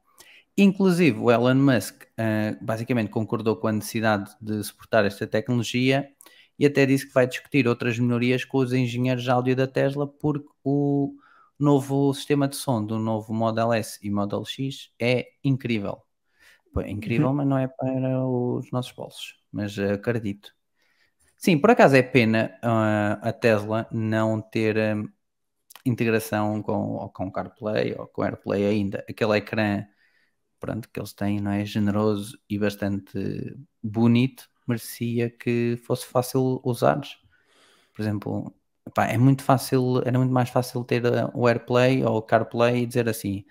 Inclusive, o Elon Musk uh, basicamente concordou com a necessidade de suportar esta tecnologia e até disse que vai discutir outras melhorias com os engenheiros de áudio da Tesla, porque o novo sistema de som do novo Model S e Model X é incrível. É incrível, uhum. mas não é para os nossos bolsos, mas acredito. Sim, por acaso é pena uh, a Tesla não ter um, integração com, com CarPlay ou com AirPlay ainda. Aquele ecrã pronto, que eles têm não é generoso e bastante bonito, merecia que fosse fácil usar. Por exemplo, é muito fácil, era muito mais fácil ter uh, o AirPlay ou o CarPlay e dizer assim,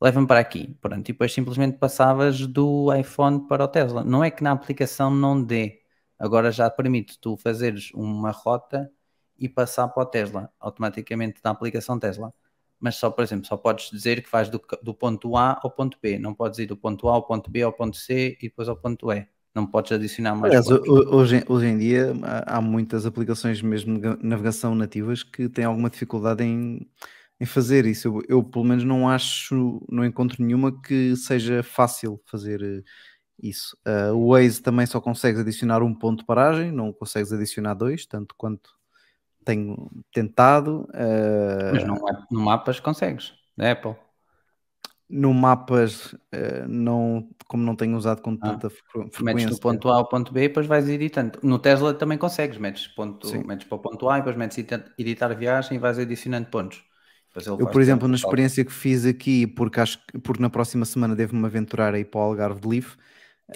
leva-me para aqui, pronto, e depois simplesmente passavas do iPhone para o Tesla. Não é que na aplicação não dê, agora já permite tu fazeres uma rota e passar para o Tesla, automaticamente na aplicação Tesla. Mas só, por exemplo, só podes dizer que vais do, do ponto A ao ponto B, não podes ir do ponto A ao ponto B ao ponto C e depois ao ponto E não podes adicionar mais. Aliás, hoje, hoje em dia há muitas aplicações mesmo de navegação nativas que têm alguma dificuldade em, em fazer isso. Eu, eu, pelo menos não acho, não encontro nenhuma que seja fácil fazer eh, isso. Uh, o Waze também só consegues adicionar um ponto de paragem, não consegues adicionar dois, tanto quanto tenho tentado. Uh... Mas no, no mapas consegues, da Apple no mapas, uh, não, como não tenho usado com tanta ah, frequência. Metes do ponto A ao ponto B e depois vais editando. No Tesla também consegues, metes, ponto, metes para o ponto A e depois metes editar viagem e vais adicionando pontos. Eu, por exemplo, na experiência que fiz aqui, porque, acho, porque na próxima semana devo-me aventurar aí para o Algarve de Leaf,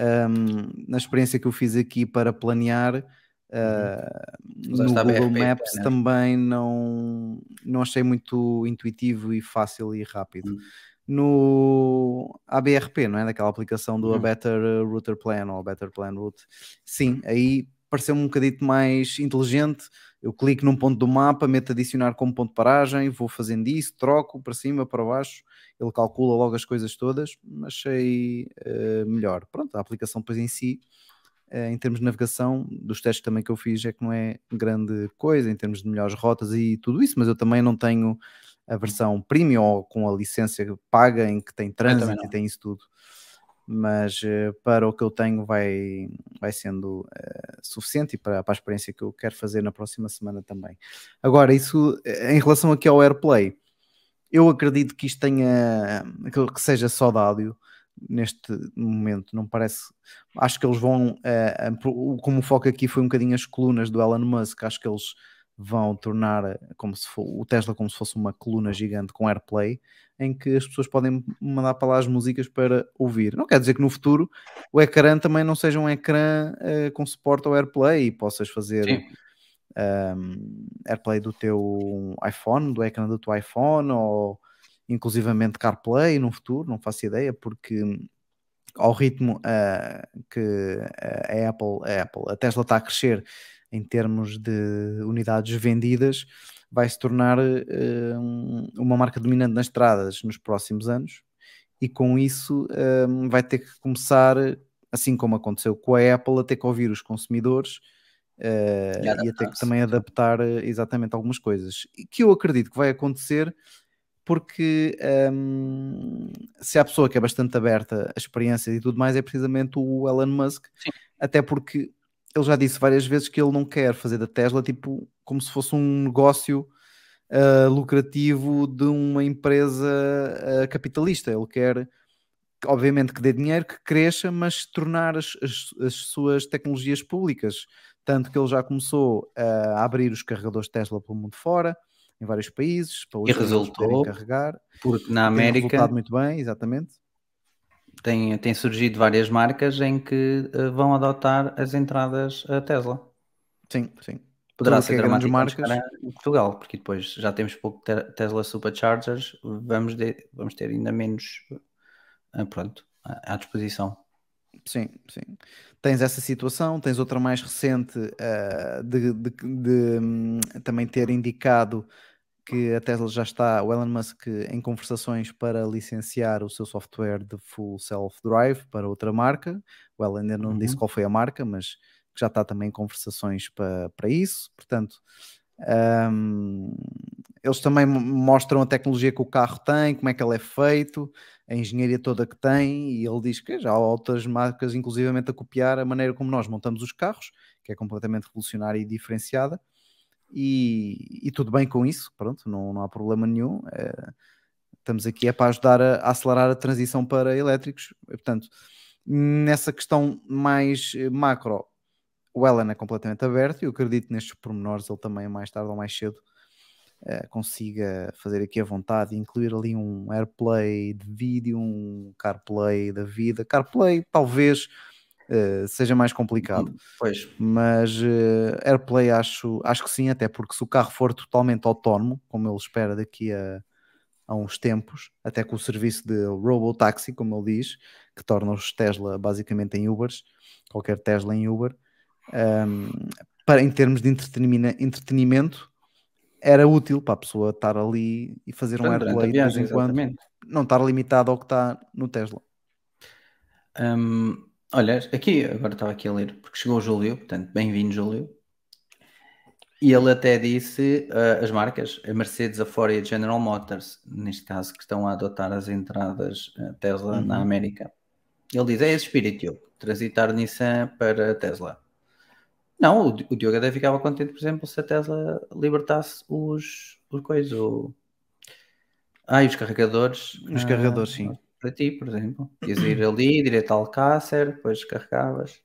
um, na experiência que eu fiz aqui para planear, uh, no Google BRP, Maps né? também não, não achei muito intuitivo e fácil e rápido. Uhum no ABRP, não é? Daquela aplicação do uhum. A Better Router Plan ou A Better Plan Route. Sim, aí pareceu-me um bocadito mais inteligente. Eu clico num ponto do mapa, meto adicionar como ponto de paragem, vou fazendo isso, troco para cima, para baixo, ele calcula logo as coisas todas, achei uh, melhor. Pronto, a aplicação depois em si, uh, em termos de navegação, dos testes também que eu fiz, é que não é grande coisa, em termos de melhores rotas e tudo isso, mas eu também não tenho a versão premium ou com a licença paga em que tem trânsito e tem isso tudo. Mas uh, para o que eu tenho vai, vai sendo uh, suficiente e para, para a experiência que eu quero fazer na próxima semana também. Agora, isso em relação aqui ao AirPlay, eu acredito que isto tenha que seja só de áudio neste momento, não parece. Acho que eles vão, uh, como o foco aqui foi um bocadinho as colunas do Elon Musk, acho que eles vão tornar eh, como se for, o Tesla como se fosse uma coluna gigante com AirPlay, em que as pessoas podem mandar para lá as músicas para ouvir. Não quer dizer que no futuro o ecrã também não seja um ecrã uh, com suporte ao AirPlay e possas fazer um, AirPlay do teu iPhone, do ecrã do teu iPhone, ou inclusivamente CarPlay no futuro, não faço ideia, porque ao ritmo uh, que a Apple, a Apple, a Tesla está a crescer em termos de unidades vendidas, vai se tornar uh, uma marca dominante nas estradas nos próximos anos e com isso um, vai ter que começar, assim como aconteceu com a Apple, a ter que ouvir os consumidores uh, e, e a ter que também adaptar exatamente algumas coisas. E que eu acredito que vai acontecer porque um, se há pessoa que é bastante aberta a experiências e tudo mais, é precisamente o Elon Musk, Sim. até porque ele já disse várias vezes que ele não quer fazer da Tesla tipo como se fosse um negócio uh, lucrativo de uma empresa uh, capitalista. Ele quer, obviamente, que dê dinheiro, que cresça, mas tornar as, as, as suas tecnologias públicas. Tanto que ele já começou a abrir os carregadores Tesla pelo mundo fora em vários países para e resultou carregar. Porque na América tem muito bem, exatamente. Tem, tem surgido várias marcas em que uh, vão adotar as entradas a Tesla. Sim, sim. Poderá Tudo ser é grandes marcas em Portugal, porque depois já temos pouco Tesla Superchargers, vamos, de, vamos ter ainda menos uh, pronto, à disposição. Sim, sim. Tens essa situação, tens outra mais recente uh, de, de, de, de um, também ter indicado que a Tesla já está, o Elon Musk, em conversações para licenciar o seu software de full self-drive para outra marca. O Elon ainda não uhum. disse qual foi a marca, mas já está também em conversações para, para isso. Portanto, um, eles também mostram a tecnologia que o carro tem, como é que ele é feito, a engenharia toda que tem, e ele diz que já há outras marcas, inclusivamente, a copiar a maneira como nós montamos os carros, que é completamente revolucionária e diferenciada e, e, tudo bem com isso, pronto, não, não há problema nenhum. É, estamos aqui é para ajudar a, a, acelerar a transição para elétricos. Portanto, nessa questão mais eh, macro, o Ellen é completamente aberto e eu acredito nestes pormenores ele também mais tarde ou mais cedo é, consiga fazer aqui a vontade e incluir ali um AirPlay de vídeo, um CarPlay da vida. CarPlay talvez uh, seja mais complicado. Pois. Mas uh, AirPlay acho, acho que sim, até porque se o carro for totalmente autónomo, como ele espera daqui a, a uns tempos, até com o serviço de Robotaxi, como ele diz, que torna os Tesla basicamente em Ubers, qualquer Tesla em Uber, um, ehm, para, em termos de entretenimento, era útil para a pessoa estar ali e fazer um AirPlay de vez em quando, não estar limitado ao que está no Tesla. Um, Olha, aqui, agora estava aqui a ler, porque chegou o Júlio, portanto, bem-vindo, Júlio. E ele até disse uh, as marcas, a Mercedes, a Ford e a General Motors, neste caso, que estão a adotar as entradas uh, Tesla uhum. na América. Ele diz: é esse espírito, transitar Nissan para Tesla. Não, o, o Diogo até ficava contente, por exemplo, se a Tesla libertasse os, os coisas. O... Ah, e os carregadores. Os carregadores, uh, sim para ti, por exemplo. Ias ir ali, direto ao Alcácer, depois carregavas.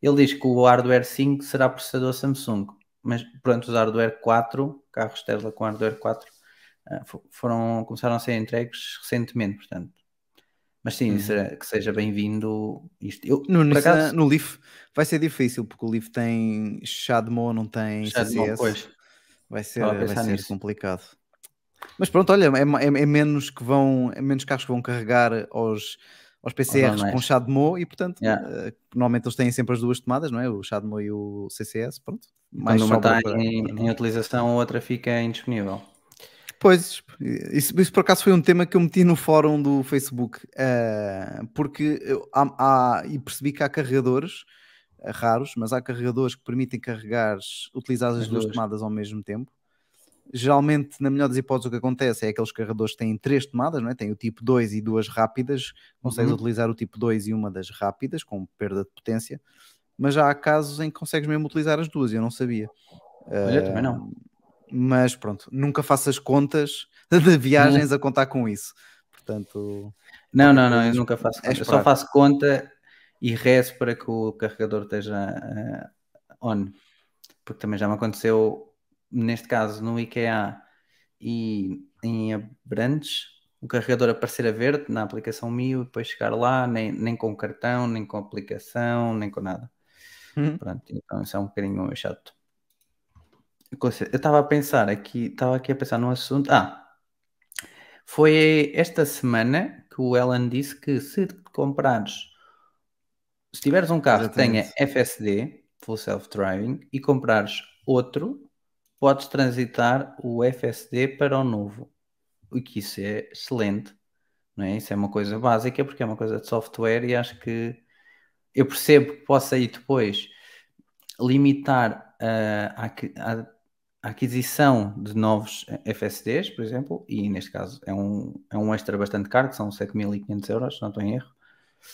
Ele diz que o hardware 5 será processador Samsung, mas pronto, os hardware 4, carros Tesla com hardware 4, eh, foram, começaram a ser entregues recentemente, portanto. Mas sim, uhum. que seja bem-vindo isto. Eu, no, acaso, no Leaf vai ser difícil, porque o Leaf tem Shadmo, não tem CCS. Pois. Vai ser, vai ser complicado. Mas pronto, olha, é, é, é, menos que vão, é menos carros que vão carregar aos, aos PCRs com CHAdeMO e portanto, yeah. uh, normalmente eles têm sempre as duas tomadas, não é? O CHAdeMO e o CCS, pronto. Mais Quando uma está em, em, utilização, a outra fica indisponível. Pois, isso, isso, por acaso foi um tema que eu meti no fórum do Facebook, uh, porque eu, há, há, e percebi que há carregadores uh, raros, mas há carregadores que permitem carregar, utilizar as, as duas tomadas ao mesmo tempo. Geralmente, na melhor das hipóteses, o que acontece é aqueles carregadores que têm três tomadas, não é? tem o tipo 2 e duas rápidas, consegues uhum. utilizar o tipo 2 e uma das rápidas, com perda de potência, mas já há casos em que consegues mesmo utilizar as duas, eu não sabia. Olha, uh, também não. Mas pronto, nunca faças contas de viagens a contar com isso. Portanto. Não, não, não, eu nunca faço é conta. eu só faço conta e rezo para que o carregador esteja uh, on. Porque também já me aconteceu neste caso no IKEA e em Abrantes, o carregador aparecer a verde na aplicação Mio e depois chegar lá, nem, nem com cartão, nem com aplicação, nem com nada. Uhum. Pronto, então isso é um bocadinho chato. eu estava a pensar aqui, estava aqui a pensar num assunto. Ah, foi esta semana que o Elon disse que se comprares, se tiveres um carro que tenha Exatamente. FSD, Full Self Driving, e comprares outro, podes transitar o FSD para o novo. O que isso é excelente, não é? Isso é uma coisa básica porque é uma coisa de software e acho que eu percebo que possa aí depois limitar ah, a, a- a aquisição de novos FSDs, por exemplo, e neste caso é um, é um extra bastante caro, que são 7.500 euros, se não estou em erro.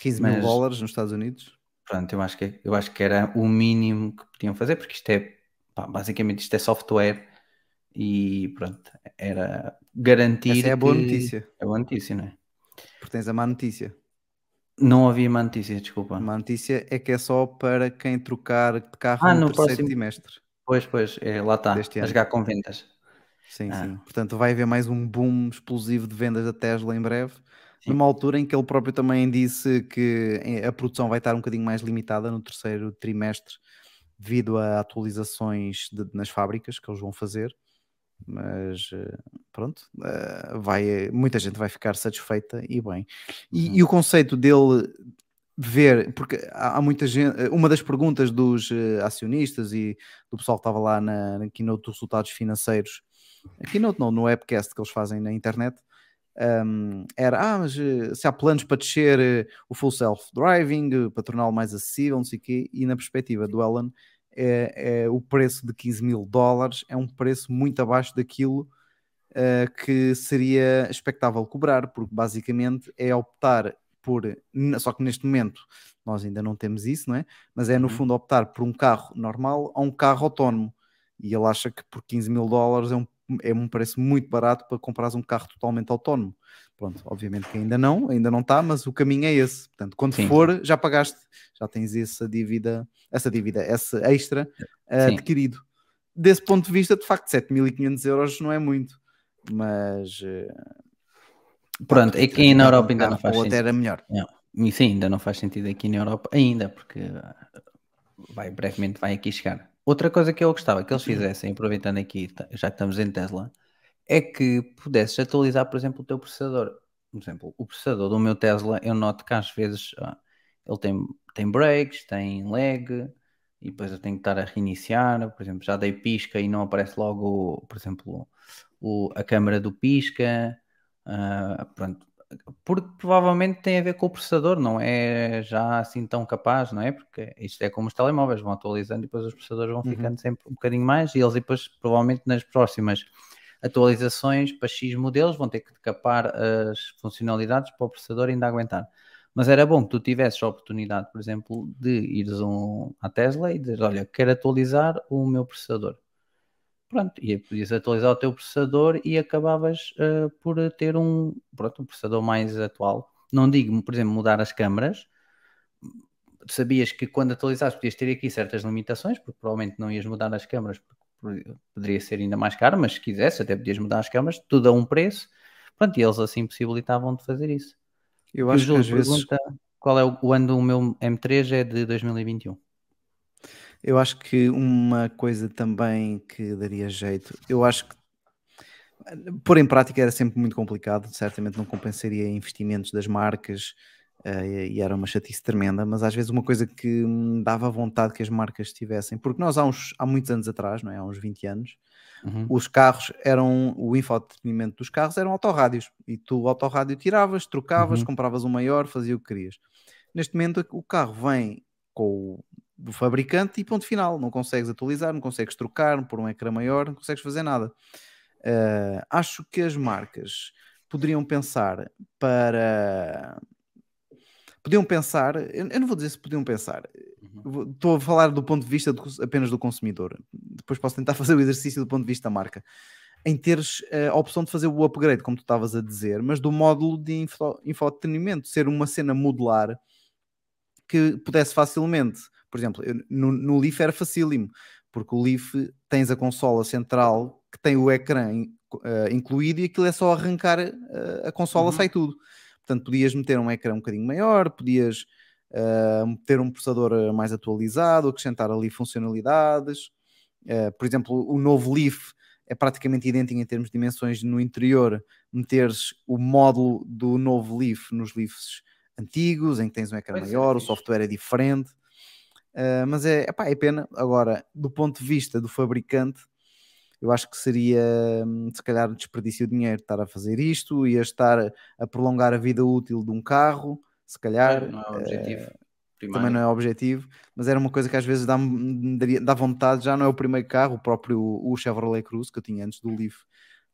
15 mil dólares nos Estados Unidos. Pronto, eu acho, que, eu acho que era o mínimo que podiam fazer, porque isto é, pá, basicamente isto é software e pronto, era garantir Essa é a boa notícia, É boa notícia, não é? porque tens a má notícia. Não havia má notícia, desculpa. A má notícia é que é só para quem trocar de carro Ah, no, no terceiro próximo- trimestre. Pois, pois, é, lá está, a jogar com vendas. Sim, Ah. sim. Portanto, vai haver mais um boom explosivo de vendas da Tesla em breve. Sim. Numa altura em que ele próprio também disse que a produção vai estar um bocadinho mais limitada no terceiro trimestre devido a atualizações de- nas fábricas que eles vão fazer. Mas eh, pronto, eh, vai, muita gente vai ficar satisfeita e bem. E, Uhum. e o conceito dele ver, porque há, muita gente, eh, uma das perguntas dos acionistas e do pessoal que estava lá na, na keynote dos resultados financeiros, a keynote não, no webcast que eles fazem na internet, um, era, ah, mas eh, se há planos para descer eh, o full self-driving, eh, para torná-lo mais acessível, não sei o quê, e na perspectiva do Elon, é, é o preço de 15 mil dólares é um preço muito abaixo daquilo eh, que seria expectável cobrar, porque basicamente é optar por, só que neste momento nós ainda não temos isso, não é? Mas é no Uhum. fundo optar por um carro normal a um carro autónomo. E ele acha que por 15 mil dólares é um, é um preço muito barato para comprares um carro totalmente autónomo. Pronto, obviamente que ainda não, ainda não está, mas o caminho é esse. Portanto, quando Sim. for, já pagaste, já tens essa dívida, essa dívida, esse extra Sim. adquirido. Desse ponto de vista, de facto, 7.500 euros não é muito, mas eh, Pronto, pá, é que na Europa ainda não faz o outro sentido. era melhor. E sim, ainda não faz sentido aqui na Europa, ainda, porque ah, vai, brevemente vai aqui chegar. Outra coisa que eu gostava que eles fizessem, aproveitando aqui, tá- já que estamos em Tesla, é que pudesses atualizar, por exemplo, o teu processador. Por exemplo, o processador do meu Tesla, eu noto que às vezes ah, ele tem, tem breaks, tem lag, e depois eu tenho que estar a reiniciar. Por exemplo, já dei pisca e não aparece logo, por exemplo, o, a câmera do pisca. ah, pronto, porque provavelmente tem a ver com o processador, não é já assim tão capaz, não é? Porque isto é como os telemóveis, vão atualizando e depois os processadores vão Uhum. ficando sempre um bocadinho mais e eles depois, provavelmente nas próximas atualizações para X modelos vão ter que capar as funcionalidades para o processador ainda aguentar. Mas era bom que tu tivesses a oportunidade, por exemplo, de ires um, à Tesla e dizer, olha, quero atualizar o meu processador. Pronto, e podias atualizar o teu processador e acabavas eh, por ter um, pronto, um processador mais atual. Não digo, por exemplo, mudar as câmaras. Sabias que quando atualizares podias ter aqui certas limitações, porque provavelmente não ias mudar as câmaras, porque por- poderia ser ainda mais caro, mas se quisesse até podias mudar as câmaras, tudo a um preço. Pronto, e eles assim possibilitavam de fazer isso. Eu E acho que às vezes pergunta qual é o, o ano do meu M3 é de 2021. Eu acho que uma coisa também que daria jeito, eu acho que pôr em prática era sempre muito complicado, certamente não compensaria investimentos das marcas eh, e era uma chatice tremenda, mas às vezes uma coisa que me dava vontade que as marcas tivessem, porque nós há, uns, há muitos anos atrás, não é? há uns 20 anos, Uhum. os carros eram, o infotenimento dos carros eram autorrádios e tu o autorrádio tiravas, trocavas, Uhum. compravas um maior, fazia o que querias. Neste momento o carro vem com o do fabricante e ponto final, não consegues atualizar, não consegues trocar por um ecrã maior, não consegues fazer nada. Uh, acho que as marcas poderiam pensar para podiam pensar, eu não vou dizer se podiam pensar, Uhum. estou a falar do ponto de vista do apenas do consumidor. Depois posso tentar fazer o exercício do ponto de vista da marca. Em teres eh, a opção de fazer o upgrade, como tu estavas a dizer, mas do módulo de info, infotenimento, ser uma cena modular que pudesse facilmente, por exemplo, no, no Leaf era facílimo, porque o Leaf tens a consola central que tem o ecrã in- eh, incluído e aquilo é só arrancar eh, a consola, Uhum. sai tudo. Portanto, podias meter um ecrã um bocadinho maior, podias uh, ter um processador uh, mais atualizado, acrescentar ali funcionalidades. Uh, por exemplo, o novo Leaf é praticamente idêntico em termos de dimensões no interior, meteres o módulo do novo Leaf nos Leafs antigos, em que tens um ecrã Pois é, maior, o fixe. software é diferente. Uh, mas é, epá, é pena. Agora, do ponto de vista do fabricante, eu acho que seria hum, se calhar desperdício de dinheiro estar a fazer isto, ia estar a- a prolongar a vida útil de um carro, se calhar. não é o objetivo primário. também não é o objetivo, mas era uma coisa que às vezes dá, dá vontade, já não é o primeiro carro, o próprio o Chevrolet Cruze que eu tinha antes do Leaf,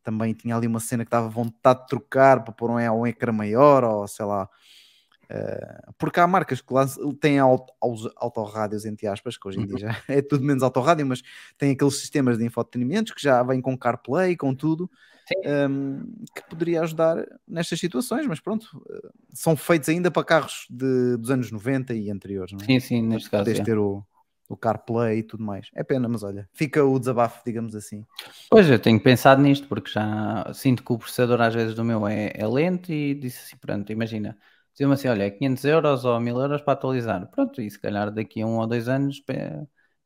também tinha ali uma cena que dava vontade de trocar para pôr um, um ecrã maior, ou sei lá, eh, porque há marcas que têm autorrádios, entre aspas, que hoje em dia já é tudo menos autorrádio, mas tem aqueles sistemas de infotenimento que já vêm com CarPlay, com tudo, um, que poderia ajudar nestas situações, mas pronto, eh, são feitos ainda para carros de, dos anos 90 e anteriores, não é? Sim, sim, neste caso. Podes é. ter o, o CarPlay e tudo mais. É pena, mas olha, fica o desabafo, digamos assim. Pois, eu tenho pensado nisto, porque já sinto que o processador às vezes do meu é, é lento e disse assim, pronto, imagina, dizia-me assim, olha, é 500 euros ou 1000 euros para atualizar. Pronto, e se calhar daqui a um ou dois anos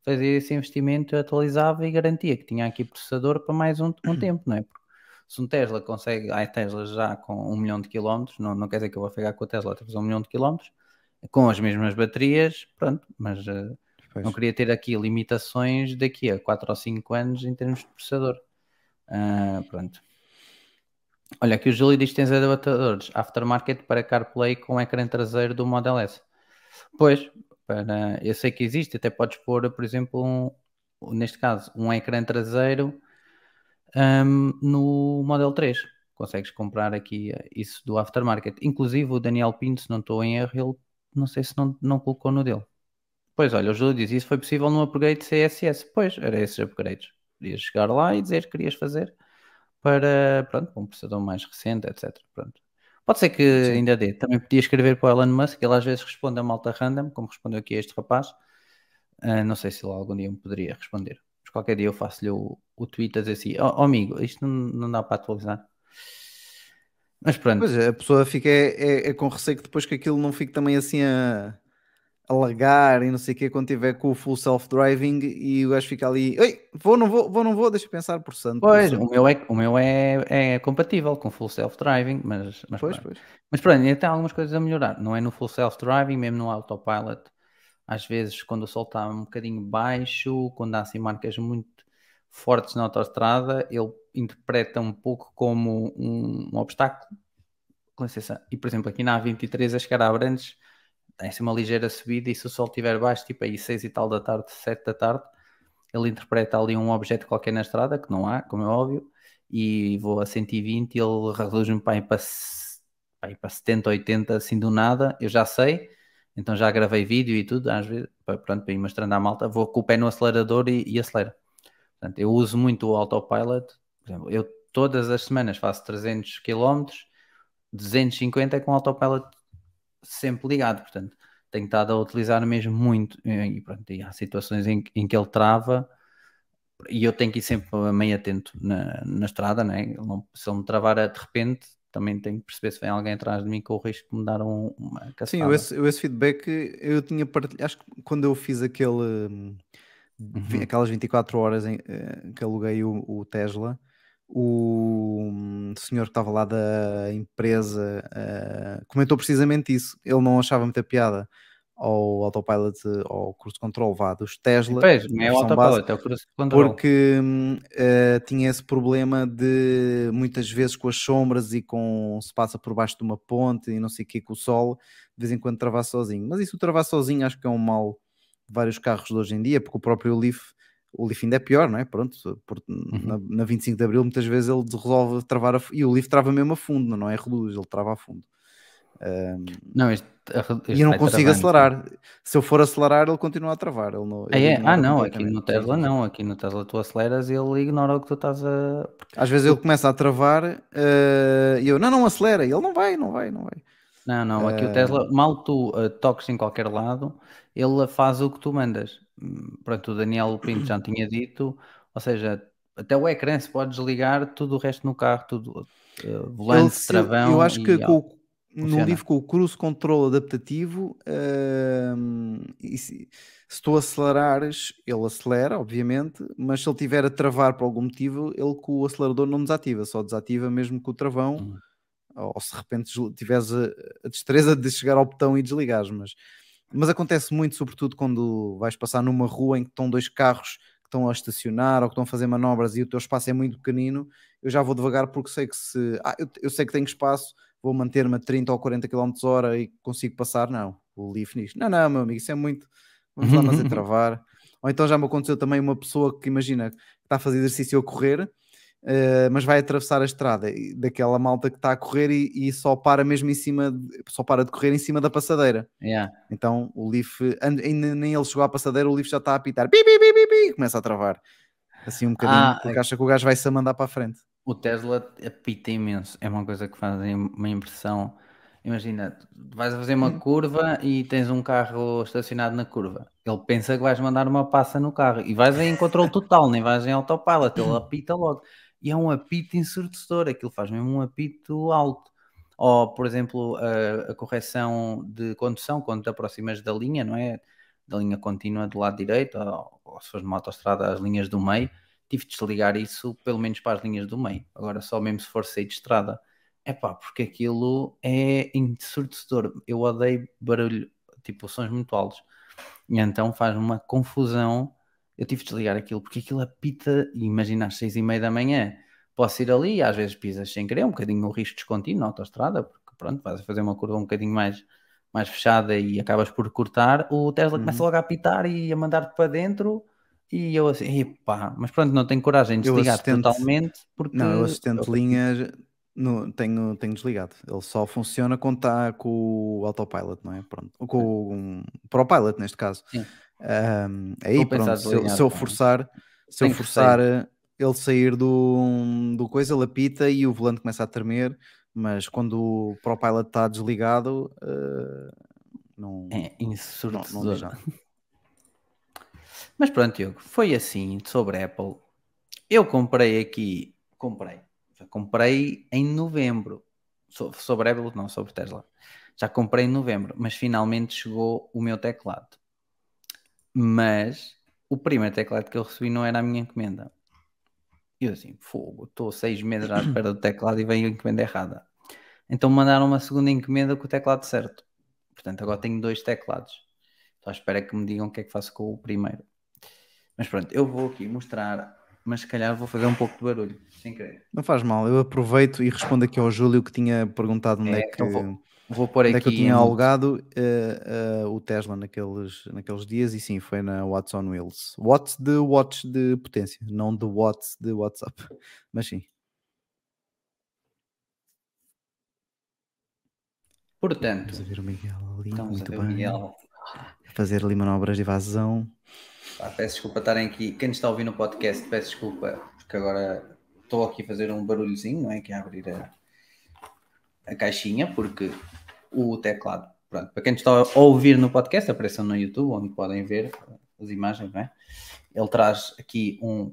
fazia esse investimento, atualizava e garantia que tinha aqui processador para mais um, um tempo, não é? Porque se um Tesla consegue, há Teslas já com um milhão de quilómetros, não, não quer dizer que eu vou ficar com a Tesla até fazer um milhão de quilómetros, com as mesmas baterias, pronto, mas eh, não queria ter aqui limitações daqui a 4 ou 5 anos em termos de processador. Ah, pronto. Olha, aqui o Júlio diz que tens adaptadores aftermarket para CarPlay com ecrã traseiro do Model S. Pois, para, eu sei que existe, até podes pôr, por exemplo, um- neste caso, um ecrã traseiro ahm, no Model 3. Consegues comprar aqui isso do aftermarket. Inclusive o Daniel Pinto, se não estou em erro, ele não sei se não, não colocou no dele. Pois, olha, o Júlio diz, isso foi possível no upgrade CSS. Pois, era esses upgrades. Podias chegar lá e dizer que querias fazer para, pronto, um processador mais recente, etc. Pronto. Pode ser que Sim. ainda dê. Também podia escrever para o Elon Musk, ele às vezes responde a malta random, como respondeu aqui a este rapaz. Ah, não sei se ele algum dia me poderia responder. Mas qualquer dia eu faço-lhe o, o tweet a dizer assim, ó amigo, isto não, não dá para atualizar. Mas pronto, Pois é, a pessoa fica é, é- é com receio que depois que aquilo não fique também assim a, a lagar e não sei o quê, quando tiver com o full self-driving e o gajo fica ali, Ei, vou, não vou, vou, não vou, deixa eu pensar por santo. pois, santo." o meu, é, o meu é, é compatível com full self-driving, mas, mas Pois, pronto. pois. Mas pronto, ainda tem algumas coisas a melhorar. Não é no full self-driving, mesmo no autopilot. Às vezes, quando o sol está um bocadinho baixo, quando há assim marcas muito fortes na autoestrada, ele interpreta um pouco como um, um obstáculo. Com licença. E, por exemplo, aqui na A23, a chegar a Abrantes, tem assim uma ligeira subida e se o sol estiver baixo, tipo aí 6 e tal da tarde, 7 da tarde, ele interpreta ali um objeto qualquer na estrada, que não há, como é óbvio, e vou a 120 e ele reduz-me para, aí para, para, para 70, 80, assim do nada, eu já sei, então já gravei vídeo e tudo, às vezes, para, pronto, para ir mostrando à malta, vou com o pé no acelerador e, e acelero. Portanto, eu uso muito o autopilot, por exemplo, eu todas as semanas faço 300 km, 250 é com autopilot sempre ligado, portanto, tenho estado a utilizar mesmo muito, e, pronto, e há situações em, que- em que ele trava, e eu tenho que ir sempre meio atento na, na estrada, né? Se ele me travar de repente, também tenho que perceber se vem alguém atrás de mim com o risco de me dar um, uma Sim, cacetada. eu esse, eu esse feedback eu tinha partilhado, acho que quando eu fiz aquele, hum, Uhum. aquelas 24 horas em, eh, que aluguei o, o Tesla, o hum, senhor que estava lá da empresa eh, comentou precisamente isso. Ele não achava muita piada ao autopilot, ao cruise control vá, dos Tesla, Pois, não é o versão base, autopilot, é o cruise control. porque eh, tinha esse problema de muitas vezes com as sombras e com se passa por baixo de uma ponte e não sei o que com o sol, de vez em quando travar sozinho. Mas isso travar sozinho acho que é um mal de vários carros de hoje em dia, porque o próprio Leaf, o Leaf ainda é pior, não é? Pronto, por- na, na 25 de Abril muitas vezes ele resolve travar a, e o Leaf trava mesmo a fundo, não é reluz, ele trava a fundo. Hum, Não, este, este e eu não consigo acelerar. Se eu for acelerar, ele continua a travar. Ele não, Ah, ele é? ignora Ah, não, aqui no Tesla não, aqui no Tesla tu aceleras e ele ignora o que tu estás a. Às vezes ele começa a travar eh, e eu, não, não acelera. E ele não vai, não vai, não vai. Não, não, aqui o Eh, Tesla, mal tu uh, toques em qualquer lado, ele faz o que tu mandas. Hum, Pronto, o Daniel Pinto já tinha dito, ou seja, até o ecrã se pode desligar, tudo o resto no carro, tudo, uh, Ele, volante, eu travão acho que e com no livro com o cruise control adaptativo, e se, se tu acelerares, ele acelera, obviamente, mas se ele tiver a travar por algum motivo, ele com o acelerador não desativa, só desativa mesmo com o travão, Hum. Ou, se de repente tiveres a, a destreza de chegar ao botão e desligares, mas, mas acontece muito, sobretudo quando vais passar numa rua em que estão dois carros que estão a estacionar ou que estão a fazer manobras e o teu espaço é muito pequenino, eu já vou devagar porque sei que se ah, eu, eu sei que tenho espaço, vou manter-me a 30 ou 40 km hora e consigo passar, não. O Leaf nisso. Não, não, meu amigo, isso é muito. Vamos lá, é travar. Ou então já me aconteceu também uma pessoa que imagina que está a fazer exercício a correr, eh, mas vai atravessar a estrada daquela malta que está a correr e, e só para mesmo em cima, de- só para de correr em cima da passadeira. Yeah. Então o Leaf, ainda nem ele chegou à passadeira, o Leaf já está a apitar, pi, pi, pi, pi, pi, começa a travar. Assim um bocadinho, Ah, porque acha que o gajo vai se mandar para a frente. O Tesla apita imenso. É uma coisa que faz uma impressão. Imagina, vais a fazer uma Hum. curva e tens um carro estacionado na curva. Ele pensa que vais mandar uma passa no carro e vais em controle total, nem vais em autopilot. Ele apita logo. E é um apito ensurdecedor. Aquilo faz mesmo um apito alto. Ou, por exemplo, a, a correção de condução quando te aproximas da linha, não é? Da linha contínua do lado direito, ou, ou se fores numa autostrada, as linhas do meio tive de desligar isso pelo menos para as linhas do meio. Agora só mesmo se for sair de estrada. É pá, porque aquilo é ensurdecedor. Eu odeio barulho, tipo sons muito altos. E então faz uma confusão. Eu tive de desligar aquilo porque aquilo apita. E imagina às seis e meia da manhã. Posso ir ali e às vezes pisas sem querer, um bocadinho o risco descontínuo na autostrada, porque pronto, vais a fazer uma curva um bocadinho mais, mais fechada e acabas por cortar. O Tesla começa Uhum. logo a apitar e a mandar-te para dentro. E eu assim, epá, mas pronto, não tenho coragem de desligar totalmente porque Não, o assistente eu- linha no, tenho, tenho desligado. Ele só funciona quando está com o autopilot, não é? Pronto. Ou Com o ProPilot, neste caso. Sim. Ahm, aí, pronto, se se eu forçar, se eu forçar eh, ele sair do, do coisa, ele apita e o volante começa a tremer. Mas quando o ProPilot está desligado, eh, não, É ensurdecedor. não. Mas pronto, Diogo, foi assim sobre a Apple. Eu comprei aqui, comprei, já comprei em novembro. So- Sobre Apple, não, sobre Tesla. Já comprei em novembro, mas finalmente chegou o meu teclado. Mas o primeiro teclado que eu recebi não era a minha encomenda. E eu assim, fogo, estou seis meses à espera do teclado e veio a encomenda errada. Então mandaram uma segunda encomenda com o teclado certo. Portanto, agora tenho dois teclados. Estou à espera que me digam o que é que faço com o primeiro. Mas pronto, eu vou aqui mostrar, mas se calhar vou fazer um pouco de barulho, sem querer. Não faz mal, eu aproveito e respondo aqui ao Júlio que tinha perguntado onde é, É, que, então vou- Vou pôr onde aqui. é que eu tinha alugado eh, eh, o Tesla naqueles, naqueles dias e sim, foi na Watts on Wheels. Watts de watch de potência, não de watts de WhatsApp, mas sim. Portanto, Estamos a ver o Miguel ali, muito bem. Miguel. A fazer ali manobras de evasão. Pá, peço desculpa estarem aqui. Quem está a ouvir no podcast, peço desculpa, porque agora estou aqui a fazer um barulhozinho, não é? Que é abrir a, a caixinha, porque o teclado, pronto, para quem está a ouvir no podcast, apareçam no YouTube, onde podem ver as imagens, não é? Ele traz aqui um,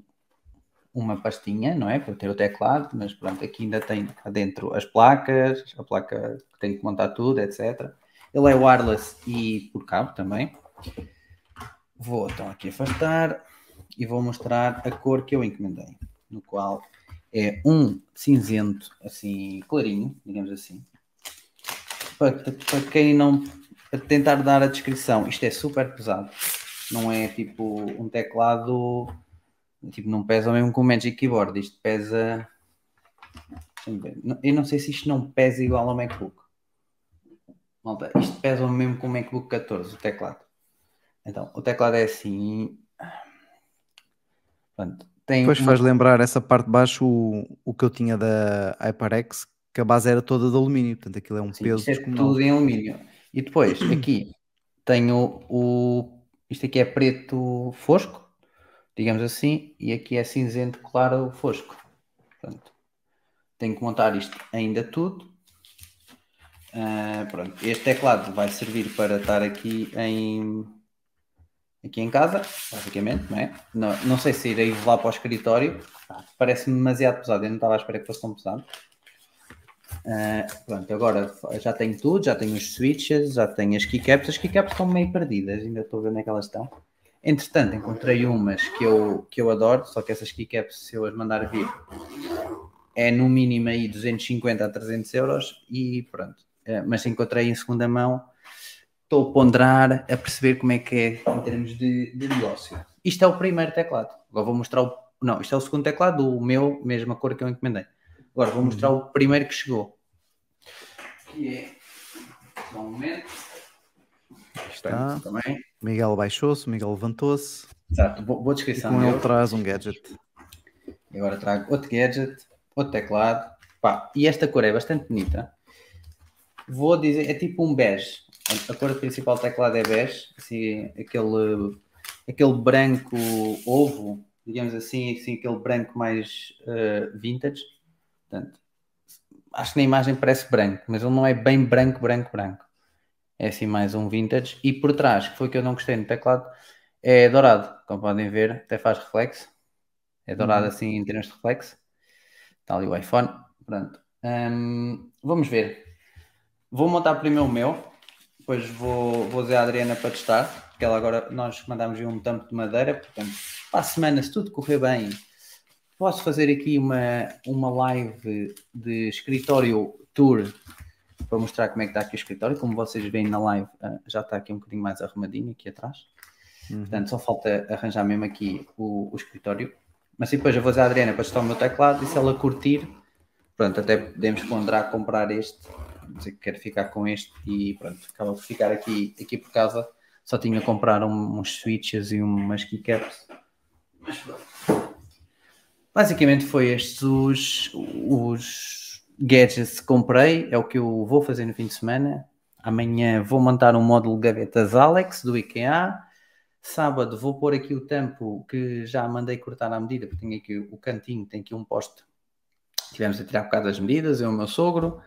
uma pastinha, não é? Para ter o teclado, mas pronto, aqui ainda tem dentro as placas, a placa que tem que montar tudo, etc. Ele é wireless e por cabo também. Vou então aqui afastar e vou mostrar a cor que eu encomendei, no qual é um cinzento assim clarinho, digamos assim. Para, para quem não para tentar dar a descrição, isto é super pesado, não é tipo um teclado, tipo não pesa mesmo que o Magic Keyboard, isto pesa. Eu não sei se isto não pesa igual ao MacBook. Malta, isto pesa o mesmo que o MacBook 14, o teclado. Então, o teclado é assim. Pronto, tem Depois uma- faz lembrar essa parte de baixo o, o que eu tinha da HyperX, que a base era toda de alumínio, portanto aquilo é um Sim, peso é tudo em alumínio. E depois, aqui, tenho o. Isto aqui é preto fosco, digamos assim, e aqui é cinzento claro fosco. Portanto, tenho que montar isto ainda tudo. Ah, pronto, este teclado vai servir para estar aqui em aqui em casa, basicamente, não é? Não, não sei se irei levar para o escritório, parece-me demasiado pesado, eu não estava à espera que fosse tão pesado. Ah, pronto, agora já tenho tudo, já tenho os switches, já tenho as keycaps. As keycaps estão meio perdidas, ainda estou a ver onde é que elas estão. Entretanto, encontrei umas que eu, que eu adoro, só que essas keycaps, se eu as mandar vir, é no mínimo aí 250 a 300 euros e pronto. Ah, mas encontrei em segunda mão, estou a ponderar, a perceber como é que é em termos de, de negócio. Isto é o primeiro teclado. Agora vou mostrar o. Não, isto é o segundo teclado, o meu, mesma cor que eu encomendei. Agora vou mostrar o primeiro que chegou. Que é. Só um momento. Está. Também. Miguel baixou-se, Miguel levantou-se. Exato, boa, E descrição. com ele traz um gadget. E agora trago outro gadget, outro teclado. Pá, e esta cor é bastante bonita. Vou dizer, é tipo um bege. A cor principal do teclado é bege, assim, aquele, aquele branco ovo, digamos assim, assim, aquele branco mais eh, vintage. Portanto, acho que na imagem parece branco, mas ele não é bem branco, branco, branco. É assim mais um vintage. E por trás, que foi que eu não gostei no teclado, é dourado. Como podem ver, até faz reflexo. É dourado assim em termos de reflexo. Está ali o iPhone. Pronto. Hum, vamos ver. Vou montar primeiro o meu. Depois vou, vou dizer à Adriana para testar. Porque ela agora, nós mandámos um tampo de madeira. Portanto, para a semana, se tudo correr bem, posso fazer aqui uma, uma live de escritório tour para mostrar como é que está aqui o escritório. Como vocês veem na live, ah, já está aqui um bocadinho mais arrumadinho aqui atrás. Portanto, só falta arranjar mesmo aqui o, o escritório. Mas sim, depois eu vou dizer à Adriana para testar o meu teclado e se ela curtir, pronto, até podemos ponderar comprar este, quero ficar com este e pronto, acaba por ficar aqui, aqui por casa. Só tinha que comprar um- uns switches e umas keycaps. Mas pronto. Basicamente foi estes os, os gadgets que comprei, é o que eu vou fazer no fim de semana. Amanhã vou montar um módulo gavetas Alex do IKEA. Sábado vou pôr aqui o tampo que já mandei cortar à medida, porque tem aqui o cantinho, tem aqui um poste. Tivemos a tirar por causa das medidas, eu e o meu sogro,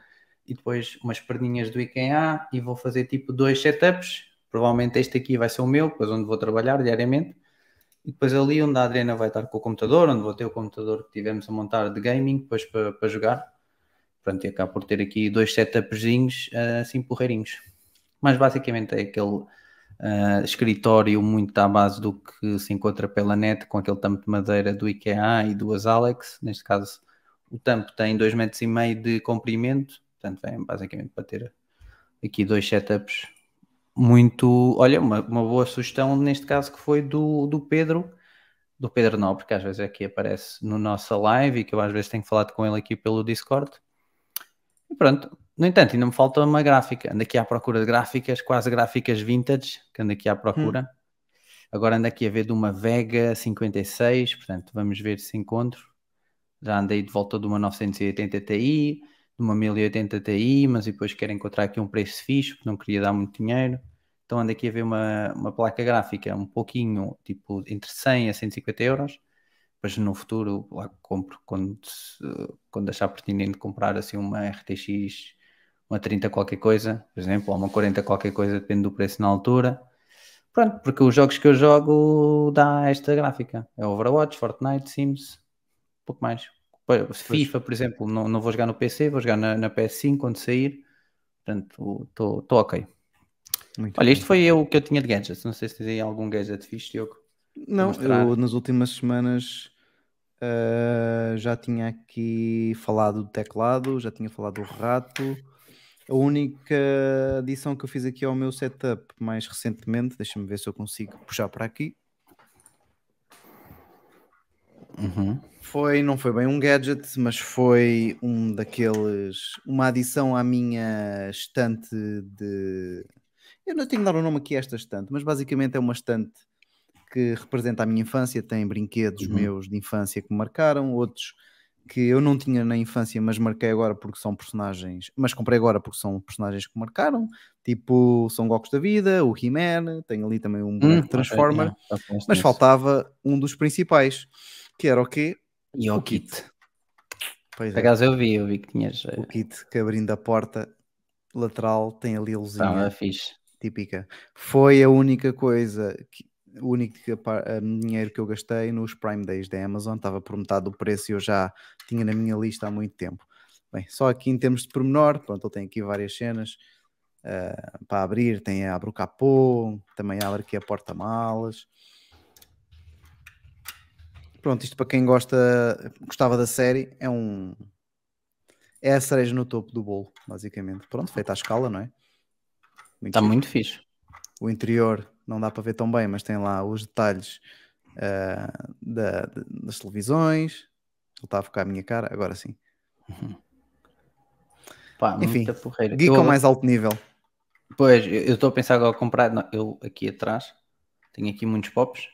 e depois umas perninhas do IKEA e vou fazer tipo dois setups. Provavelmente este aqui vai ser o meu, depois onde vou trabalhar diariamente. E depois ali onde a Adriana vai estar com o computador, onde vou ter o computador que tivemos a montar de gaming, depois para, para jogar. Pronto, e acabo por ter aqui dois setupzinhos eh, assim porreirinhos. Mas basicamente é aquele ah, escritório muito à base do que se encontra pela net, com aquele tampo de madeira do IKEA e duas Alex. Neste caso, o tampo tem 2,5 metros e meio de comprimento, portanto, é basicamente para ter aqui dois setups muito. Olha, uma, uma boa sugestão neste caso que foi do, do Pedro, do Pedro Nobre, que às vezes aqui aparece no nossa live e que eu às vezes tenho falado com ele aqui pelo Discord. E pronto, no entanto, ainda me falta uma gráfica. Ando aqui à procura de gráficas, quase gráficas vintage, que ando aqui à procura. Agora ando aqui a ver de uma Vega 56, portanto, vamos ver se encontro. Já andei de volta de uma 980 Ti, de uma 1080 Ti, mas depois quero encontrar aqui um preço fixe, porque não queria dar muito dinheiro. Então ando aqui a ver uma, uma placa gráfica um pouquinho, tipo, entre 100 a 150 euros. Depois no futuro lá compro quando, quando achar pertinente comprar assim uma RTX, uma 30 qualquer coisa, por exemplo, ou uma 40 qualquer coisa, depende do preço na altura. Pronto, porque os jogos que eu jogo dá esta gráfica. É Overwatch, Fortnite, Sims, pouco mais. FIFA, por exemplo, não, não vou jogar no PC, vou jogar na, na PS5 quando sair. Portanto, estou ok. Muito Olha, bem. isto foi o que eu tinha de gadgets. Não sei se tens aí algum gadget fixe, Diogo. Não, eu nas últimas semanas ah, já tinha aqui falado do teclado, já tinha falado do rato. A única adição que eu fiz aqui ao meu setup mais recentemente, deixa-me ver se eu consigo puxar para aqui, Uhum. Foi, não foi bem um gadget, mas foi um daqueles, uma adição à minha estante de. Eu não tenho de dar o nome aqui a esta estante, mas basicamente é uma estante que representa a minha infância, tem brinquedos Uhum. meus de infância que me marcaram, outros que eu não tinha na infância, mas marquei agora porque são personagens, mas comprei agora porque são personagens que marcaram, tipo São Gokos da Vida, o He-Man, tenho ali também um Hum, Transformer, ok, yeah, falaste mas faltava um dos principais, que era o quê? E o o kit. kit. Pois Por é, acaso eu vi, eu vi que tinhas. eh, o kit que abrindo a porta lateral tem ali a luzinha Estava fixe. típica. Foi a única coisa, que, o único que- a dinheiro que eu gastei nos Prime Days da Amazon, estava por metade do preço e eu já tinha na minha lista há muito tempo. Bem, só aqui em termos de pormenor, pronto, ele tem aqui várias cenas uh, para abrir, tem abre o capô, também abre aqui a porta-malas. Pronto, isto para quem gosta, gostava da série, é um é a cereja no topo do bolo, basicamente. Pronto, feita à escala, não é? Muito Está muito fixe. O interior não dá para ver tão bem, mas tem lá os detalhes uh, da, das televisões. Ele está a focar a minha cara, agora sim. Uhum. Pá, Enfim, geek eu... mais alto nível. Pois, eu estou a pensar agora comprar. Não, eu aqui atrás tenho aqui muitos pops.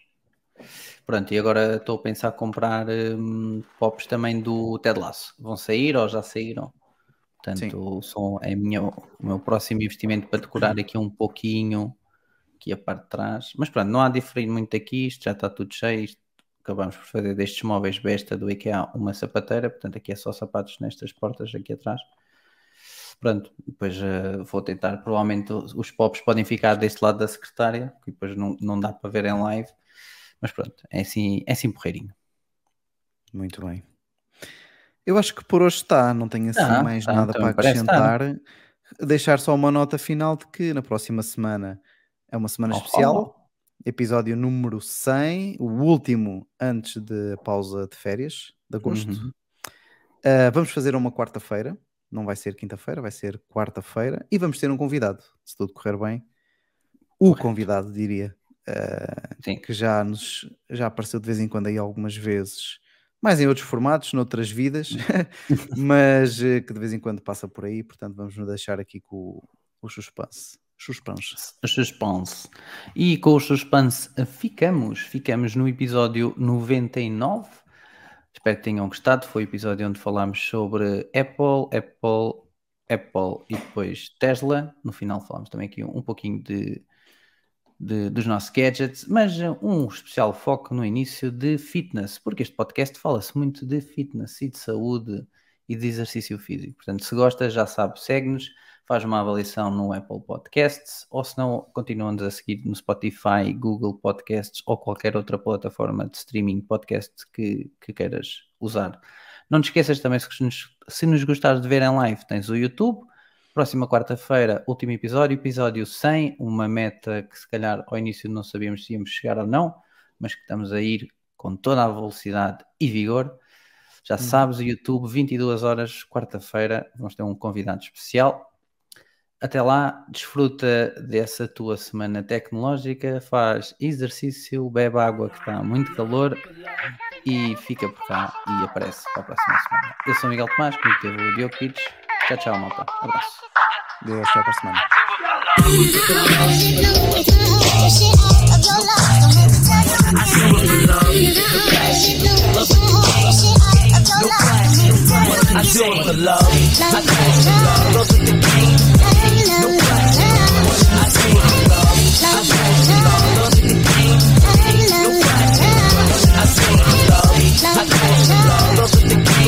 Pronto, e agora estou a pensar comprar um, pops também do Ted Lasso. Vão sair ou já saíram? Portanto, são, é minha, o meu próximo investimento para decorar aqui um pouquinho aqui a parte de trás. Mas pronto, não há diferir muito aqui, isto já está tudo cheio. Isto, acabamos por fazer destes móveis besta do IKEA uma sapateira, portanto aqui é só sapatos nestas portas aqui atrás. Pronto, depois uh, vou tentar, provavelmente os pops podem ficar deste lado da secretária, que depois não, não dá para ver em live, mas pronto, é assim, é assim porreirinho. Muito bem. Eu acho que por hoje está, não tenho assim ah, mais tá, nada então para acrescentar. Deixar só uma nota final de que na próxima semana é uma semana oh, especial, oh. episódio número 100, o último antes da pausa de férias de agosto. Uhum. Uh, vamos fazer uma quarta-feira, não vai ser quinta-feira, vai ser quarta-feira, e vamos ter um convidado, se tudo correr bem. O Correto. convidado, diria, uh, que já, nos, já apareceu de vez em quando aí algumas vezes mais em outros formatos, noutras vidas, mas uh, que de vez em quando passa por aí, portanto vamos nos deixar aqui com o, o suspense. Suspense. Suspense. E com o suspense ficamos. Ficamos no episódio 99. Espero que tenham gostado. Foi o episódio onde falámos sobre Apple, Apple, Apple e depois Tesla. No final falámos também aqui um, um pouquinho de, de, dos nossos gadgets, mas um especial foco no início de fitness, porque este podcast fala-se muito de fitness e de saúde e de exercício físico. Portanto, se gosta, já sabe, segue-nos faz uma avaliação no Apple Podcasts ou se não, continua-nos a seguir no Spotify, Google Podcasts ou qualquer outra plataforma de streaming podcast que, que queiras usar. Não te esqueças também, se nos, se nos gostares de ver em live, tens o YouTube. Próxima quarta-feira, último episódio, episódio 100, uma meta que se calhar ao início não sabíamos se íamos chegar ou não, mas que estamos a ir com toda a velocidade e vigor. Já hum. sabes, o YouTube, 22 horas, quarta-feira, vamos ter um convidado especial. Até lá, desfruta dessa tua semana tecnológica, faz exercício, bebe água que está muito calor e fica por cá e aparece para a próxima semana. Eu sou Miguel Tomás, comigo teve o Diogo Pires. Chao, chao, Mapa. Abrazo. Dios, hasta semana. The